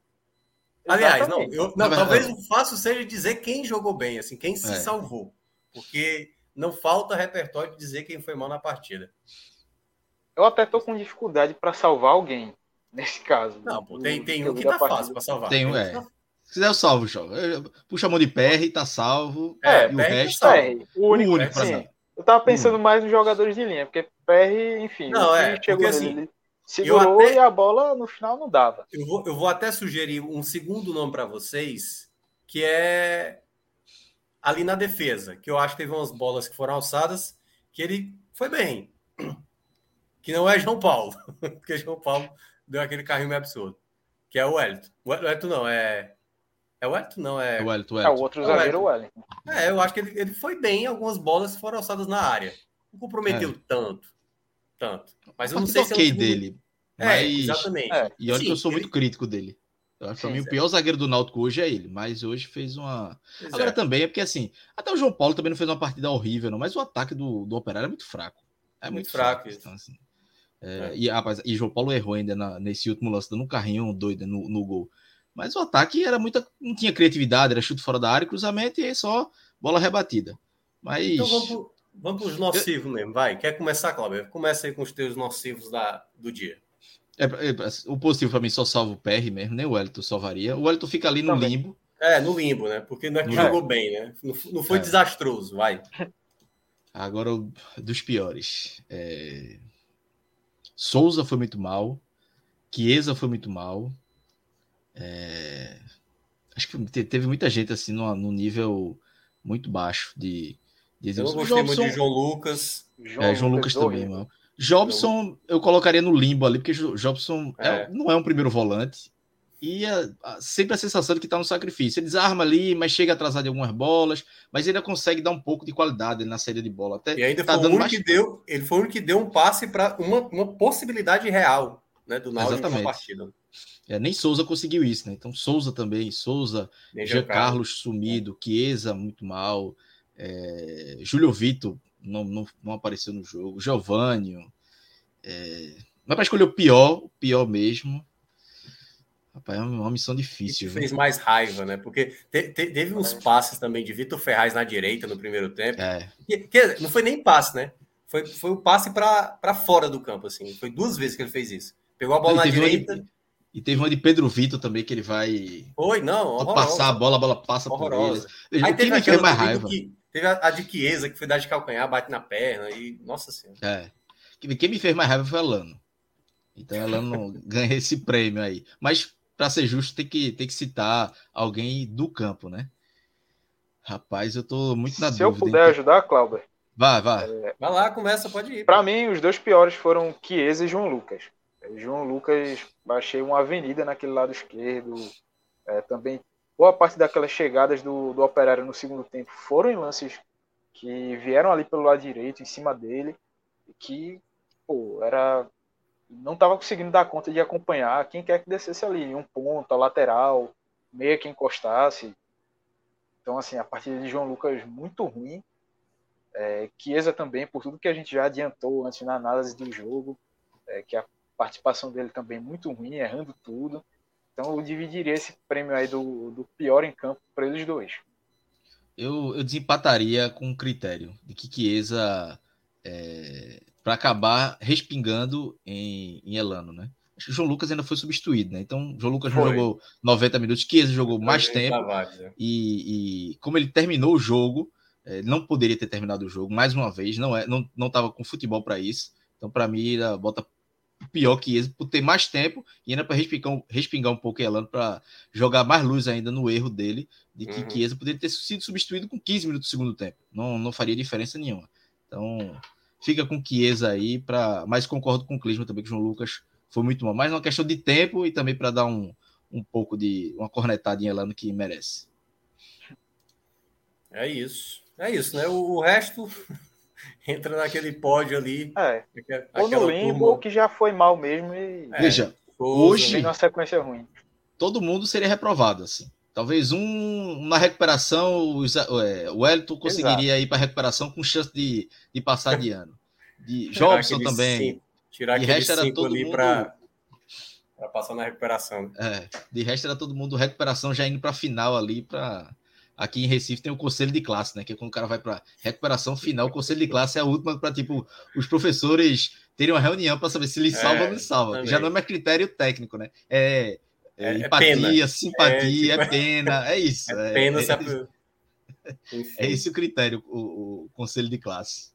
Aliás, não, eu, não talvez o fácil seja dizer quem jogou bem, assim, quem se É. salvou. porque não falta repertório de dizer quem foi mal na partida. Eu até tô com dificuldade para salvar alguém nesse caso. Não, pô, tem, tem um que tá fácil para salvar. Tem um, é. Tá... Se quiser, eu salvo, João. Puxa a mão de PR e tá salvo. É, e o resto. Tá o único, o único pra mim. Eu tava pensando mais nos jogadores de linha, porque PR, enfim, não, é, chegou nele, assim, segurou até, e a bola no final não dava. Eu vou, eu vou até sugerir um segundo nome para vocês, que é ali na defesa, que eu acho que teve umas bolas que foram alçadas, que ele foi bem. Que não é João Paulo, porque João Paulo deu aquele carrinho meio absurdo, que é o Wellington. O Wellington não, é. É o Wellington? Não, é. O Wellington, É o outro é zagueiro, o Wellington. É, eu acho que ele, ele foi bem, algumas bolas foram alçadas na área. Não comprometeu é. tanto. Tanto. Mas eu não sei se é o dele. É, mas... exatamente. É. E olha Sim, que eu sou ele... muito crítico dele. Eu acho que mim o pior zagueiro do Náutico hoje é ele, mas hoje fez uma. Pois Agora é. também é porque assim, até o João Paulo também não fez uma partida horrível, não, mas o ataque do, do Operário é muito fraco. É muito, muito fraco. fraco então, assim, é, é. E, rapaz, e João Paulo errou ainda na, nesse último lance, dando um carrinho doido no, no gol. Mas o ataque era muita. não tinha criatividade, era chute fora da área, cruzamento e só bola rebatida. Mas. Então vamos, vamos para os nocivos eu... mesmo, vai. Quer começar, Cláudio? Começa aí com os teus nocivos da, do dia. É, é, o positivo para mim só salva o PR mesmo, nem o Wellington salvaria. O Wellington fica ali no Também. limbo. É, no limbo, né? Porque não é que não jogou é. bem, né? Não, não foi é. desastroso, vai. Agora, dos piores. É... Souza foi muito mal. Chiesa foi muito mal. É... Acho que teve muita gente assim no, no nível muito baixo de, de Eu gostei Jobson... muito de João Lucas. João, é, João Lucas, Lucas também, mano. Jobson eu colocaria no limbo ali, porque Jobson é. É, não é um primeiro volante. E é, sempre a sensação de que está no sacrifício. Ele desarma ali, mas chega atrasado em algumas bolas, mas ele ainda consegue dar um pouco de qualidade na saída de bola. Até e ainda tá foi o único que deu, ele foi o único que deu um passe para uma, uma possibilidade real né, do Náutico na partida. É, nem Souza conseguiu isso, né? Então Souza também, Souza, Jean Carlos sumido, Chiesa muito mal, é, Júlio Vitor não, não, não apareceu no jogo. Giovanni. É... Mas para escolher o pior, o pior mesmo. Rapaz, é uma missão difícil. fez mais raiva, né? Porque te, te, teve uns passes também de Vitor Ferraz na direita no primeiro tempo. É. Que, que, não foi nem passe, né? Foi, foi o passe para fora do campo, assim. Foi duas vezes que ele fez isso. Pegou a bola na direita. De, e teve uma de Pedro Vitor também, que ele vai. Foi, não. Passar a bola, a bola passa horrorosa. por ele. Aí teve aquela mais raiva. Que, Teve a, a de Chiesa, que foi dar de calcanhar, bate na perna e. Nossa Senhora. É. Quem me fez mais raiva foi a Lano. Então a Lano ganha esse prêmio aí. Mas, para ser justo, tem que, tem que citar alguém do campo, né? Rapaz, eu tô muito na Se dúvida. Se eu puder ajudar, Cláudio. Vai, vai. É... Vai lá, começa, pode ir. Para mim, os dois piores foram Chiesa e João Lucas. João Lucas, achei uma avenida naquele lado esquerdo. É, também boa parte daquelas chegadas do, do Operário no segundo tempo foram em lances que vieram ali pelo lado direito, em cima dele, e que, pô, era. Não estava conseguindo dar conta de acompanhar quem quer que descesse ali, um ponto, a lateral, meia que encostasse. Então, assim, a partida de João Lucas muito ruim. É, também, por tudo que a gente já adiantou antes na análise do jogo, é, que a participação dele também muito ruim, errando tudo. Então eu dividiria esse prêmio aí do, do pior em campo para eles dois. Eu, eu desempataria com o critério de que Chiesa é, para acabar respingando em, em Elano, né? Acho que o João Lucas ainda foi substituído, né? Então, João Lucas foi. jogou 90 minutos, Chiesa jogou foi mais tempo. Né? e, e, como ele terminou o jogo, é, não poderia ter terminado o jogo, mais uma vez, não é, não, não tava com futebol para isso. Então, para mim, bota pior que esse, por ter mais tempo e ainda para respingar, respingar um pouco Elano para jogar mais luz ainda no erro dele, de que uhum. Chiesa poderia ter sido substituído com 15 minutos do segundo tempo. Não, não faria diferença nenhuma. Então, fica com Chiesa aí, pra, mas concordo com o Clisma também, que o João Lucas foi muito mal. Mas uma questão de tempo e também para dar um, um pouco de uma cornetada em Elano que merece. É isso. É isso, né? O, o resto entra naquele pódio ali. É. Ou no limbo, turma... ou que já foi mal mesmo. E... É, Veja, hoje. Uma sequência ruim. Todo mundo seria reprovado, assim. Talvez um na recuperação, é, o Wellington conseguiria Exato. ir para recuperação com chance de, de passar de ano. De Jobson também. Cinco, tirar de resto era todo ali mundo para passar na recuperação. É, de resto era todo mundo recuperação já indo para a final ali para aqui em Recife tem o conselho de classe, né? Que é quando o cara vai para recuperação final, o conselho de classe é a última para tipo os professores terem uma reunião para saber se ele salva é, ou não salva. Também. Já não é mais critério técnico, né? É, é, é empatia, é simpatia, é, tipo... pena, é isso. É, pena se é esse o critério, o, o conselho de classe.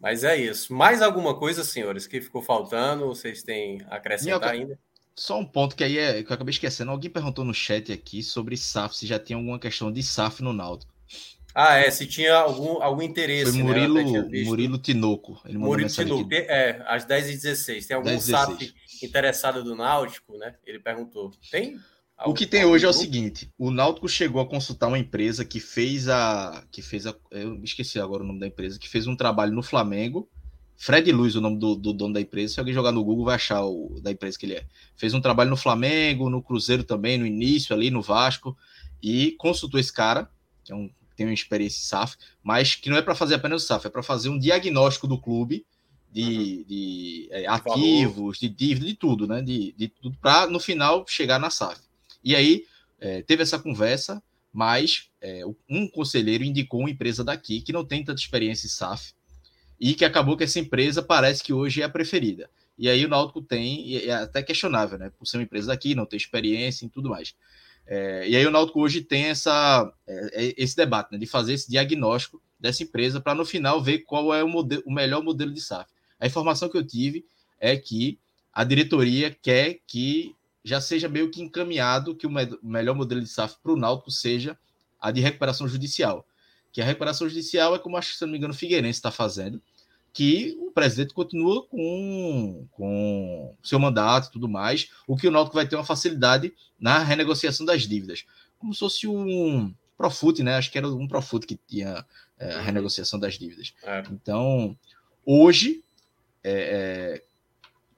Mas é isso. Mais alguma coisa, senhores, que ficou faltando? Vocês têm a acrescentar Minha... ainda? Só um ponto que aí é, que eu acabei esquecendo. Alguém perguntou no chat aqui sobre SAF, se já tinha alguma questão de SAF no Náutico. Ah, é, se tinha algum, algum interesse. Foi Murilo, né? Murilo Tinoco. Murilo Tinoco, aqui. é, às 10h16. Tem algum 10, SAF interessado do Náutico, né? Ele perguntou. Tem? O que tem hoje é o seguinte: o Náutico chegou a consultar uma empresa que fez a. que fez a. Eu esqueci agora o nome da empresa, que fez um trabalho no Flamengo Fred Luiz, o nome do, do, dono da empresa. Se alguém jogar no Google, vai achar o da empresa que ele é. Fez um trabalho no Flamengo, no Cruzeiro também, no início, ali no Vasco, e consultou esse cara, que é um, tem uma experiência SAF, mas que não é para fazer apenas o SAF, é para fazer um diagnóstico do clube, de, uhum. de é, ativos, de dívida, de tudo, né? De, de tudo, para no final chegar na SAF. E aí é, teve essa conversa, mas é, um conselheiro indicou uma empresa daqui que não tem tanta experiência em SAF e que acabou que essa empresa parece que hoje é a preferida. E aí o Náutico tem, e é até questionável, né? Por ser uma empresa daqui, não ter experiência e tudo mais. É, e aí o Náutico hoje tem essa, é, é esse debate, né? De fazer esse diagnóstico dessa empresa para no final ver qual é o, modelo, o melhor modelo de SAF. A informação que eu tive é que a diretoria quer que já seja meio que encaminhado que o, me melhor modelo de SAF para o Náutico seja a de recuperação judicial. Que a recuperação judicial é como acho que, se não me engano, o Figueirense está fazendo, que o presidente continua com, com seu mandato e tudo mais, o que o Náutico vai ter uma facilidade na renegociação das dívidas. Como se fosse um Profut, né? Acho que era um Profut que tinha é, a uhum. renegociação das dívidas. É. Então, hoje é,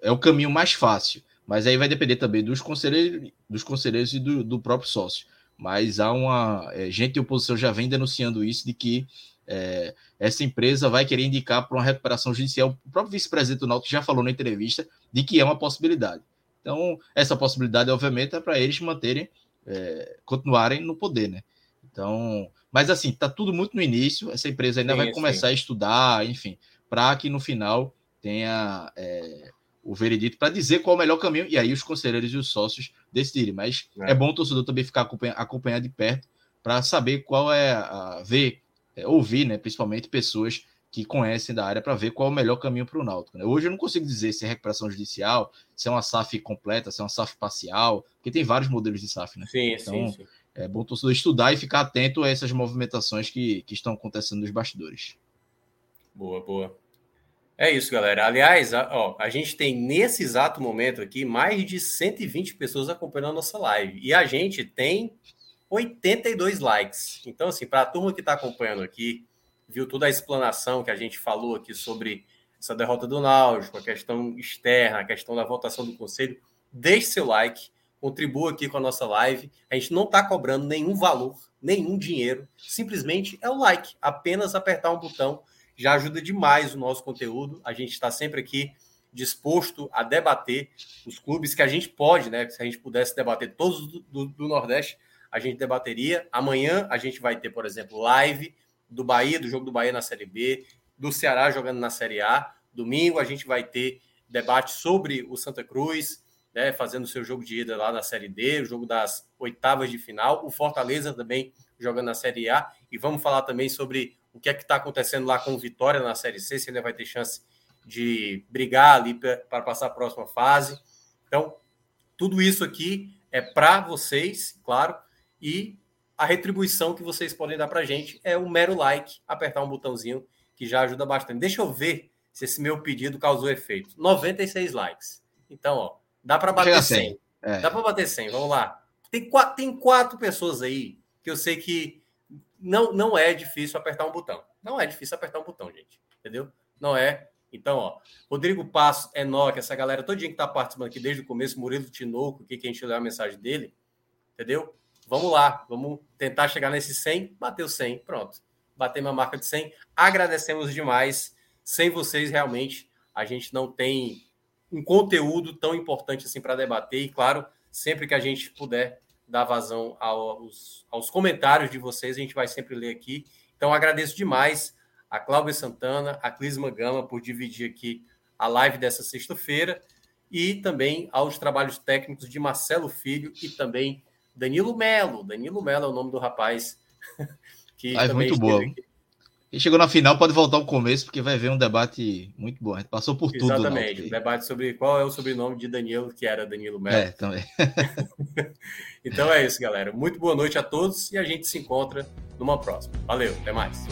é, é, o caminho mais fácil, mas aí vai depender também dos conselheiros, dos conselheiros e do, do próprio sócio. Mas há uma. É, gente de oposição já vem denunciando isso de que é, essa empresa vai querer indicar para uma recuperação judicial. O próprio vice-presidente do Náutico já falou na entrevista de que é uma possibilidade. Então, essa possibilidade, obviamente, é para eles manterem, é, continuarem no poder, né? Então, mas assim, tá tudo muito no início. Essa empresa ainda sim, vai começar sim. a estudar, enfim, para que no final tenha é, o veredito para dizer qual é o melhor caminho e aí os conselheiros e os sócios decidirem. Mas é, é bom o torcedor também ficar acompanhando, acompanhar de perto para saber qual é a ver é, ouvir, né, principalmente pessoas que conhecem da área para ver qual é o melhor caminho para o Náutico. Né? Hoje eu não consigo dizer se é recuperação judicial, se é uma SAF completa, se é uma SAF parcial, porque tem vários modelos de SAF, né? Sim, então, sim, sim. É bom o torcedor estudar e ficar atento a essas movimentações que, que estão acontecendo nos bastidores. Boa, boa. É isso, galera. Aliás, a, ó, a gente tem nesse exato momento aqui mais de 120 pessoas acompanhando a nossa live. E a gente tem 82 likes. Então, assim, para a turma que está acompanhando aqui, viu toda a explanação que a gente falou aqui sobre essa derrota do Náutico, a questão externa, a questão da votação do conselho, deixe seu like, contribua aqui com a nossa live. A gente não está cobrando nenhum valor, nenhum dinheiro, simplesmente é o like. Apenas apertar um botão já ajuda demais o nosso conteúdo. A gente está sempre aqui disposto a debater os clubes que a gente pode, né? Se a gente pudesse debater todos do, do, do Nordeste, a gente debateria. Amanhã a gente vai ter, por exemplo, live do Bahia, do jogo do Bahia na Série B, do Ceará jogando na Série A. Domingo a gente vai ter debate sobre o Santa Cruz, né, fazendo seu jogo de ida lá na Série D, o jogo das oitavas de final. O Fortaleza também jogando na Série A. E vamos falar também sobre o que é que está acontecendo lá com o Vitória na Série C, se ele vai ter chance de brigar ali para passar a próxima fase. Então, tudo isso aqui é para vocês, claro, e a retribuição que vocês podem dar para a gente é o mero like, apertar um botãozinho que já ajuda bastante. Deixa eu ver se esse meu pedido causou efeito. 96 likes. Então, ó, dá para bater 100. É. Dá para bater 100. Vamos lá. Tem quatro, tem quatro pessoas aí que eu sei que não, não é difícil apertar um botão. Não é difícil apertar um botão, gente. Entendeu? Não é. Então, ó, Rodrigo Passo, Enoque, essa galera todinha que está participando aqui desde o começo, Murilo Tinoco, que a gente leu a mensagem dele, entendeu? Vamos lá, vamos tentar chegar nesse 100, bateu 100, pronto. Batemos a marca de 100. Agradecemos demais. Sem vocês, realmente, a gente não tem um conteúdo tão importante assim para debater. E, claro, sempre que a gente puder dar vazão aos, aos comentários de vocês, a gente vai sempre ler aqui. Então, agradeço demais a Cláudia Santana, a Clisma Gama por dividir aqui a live dessa sexta-feira e também aos trabalhos técnicos de Marcelo Filho e também Danilo Melo. Danilo Melo é o nome do rapaz que live também muito boa. Aqui. Quem chegou na final pode voltar ao começo, porque vai ver um debate muito bom. A gente passou por tudo. Exatamente. Um debate sobre qual é o sobrenome de Danilo, que era Danilo Melo. É, também. então é isso, galera. Muito boa noite a todos e a gente se encontra numa próxima. Valeu, até mais.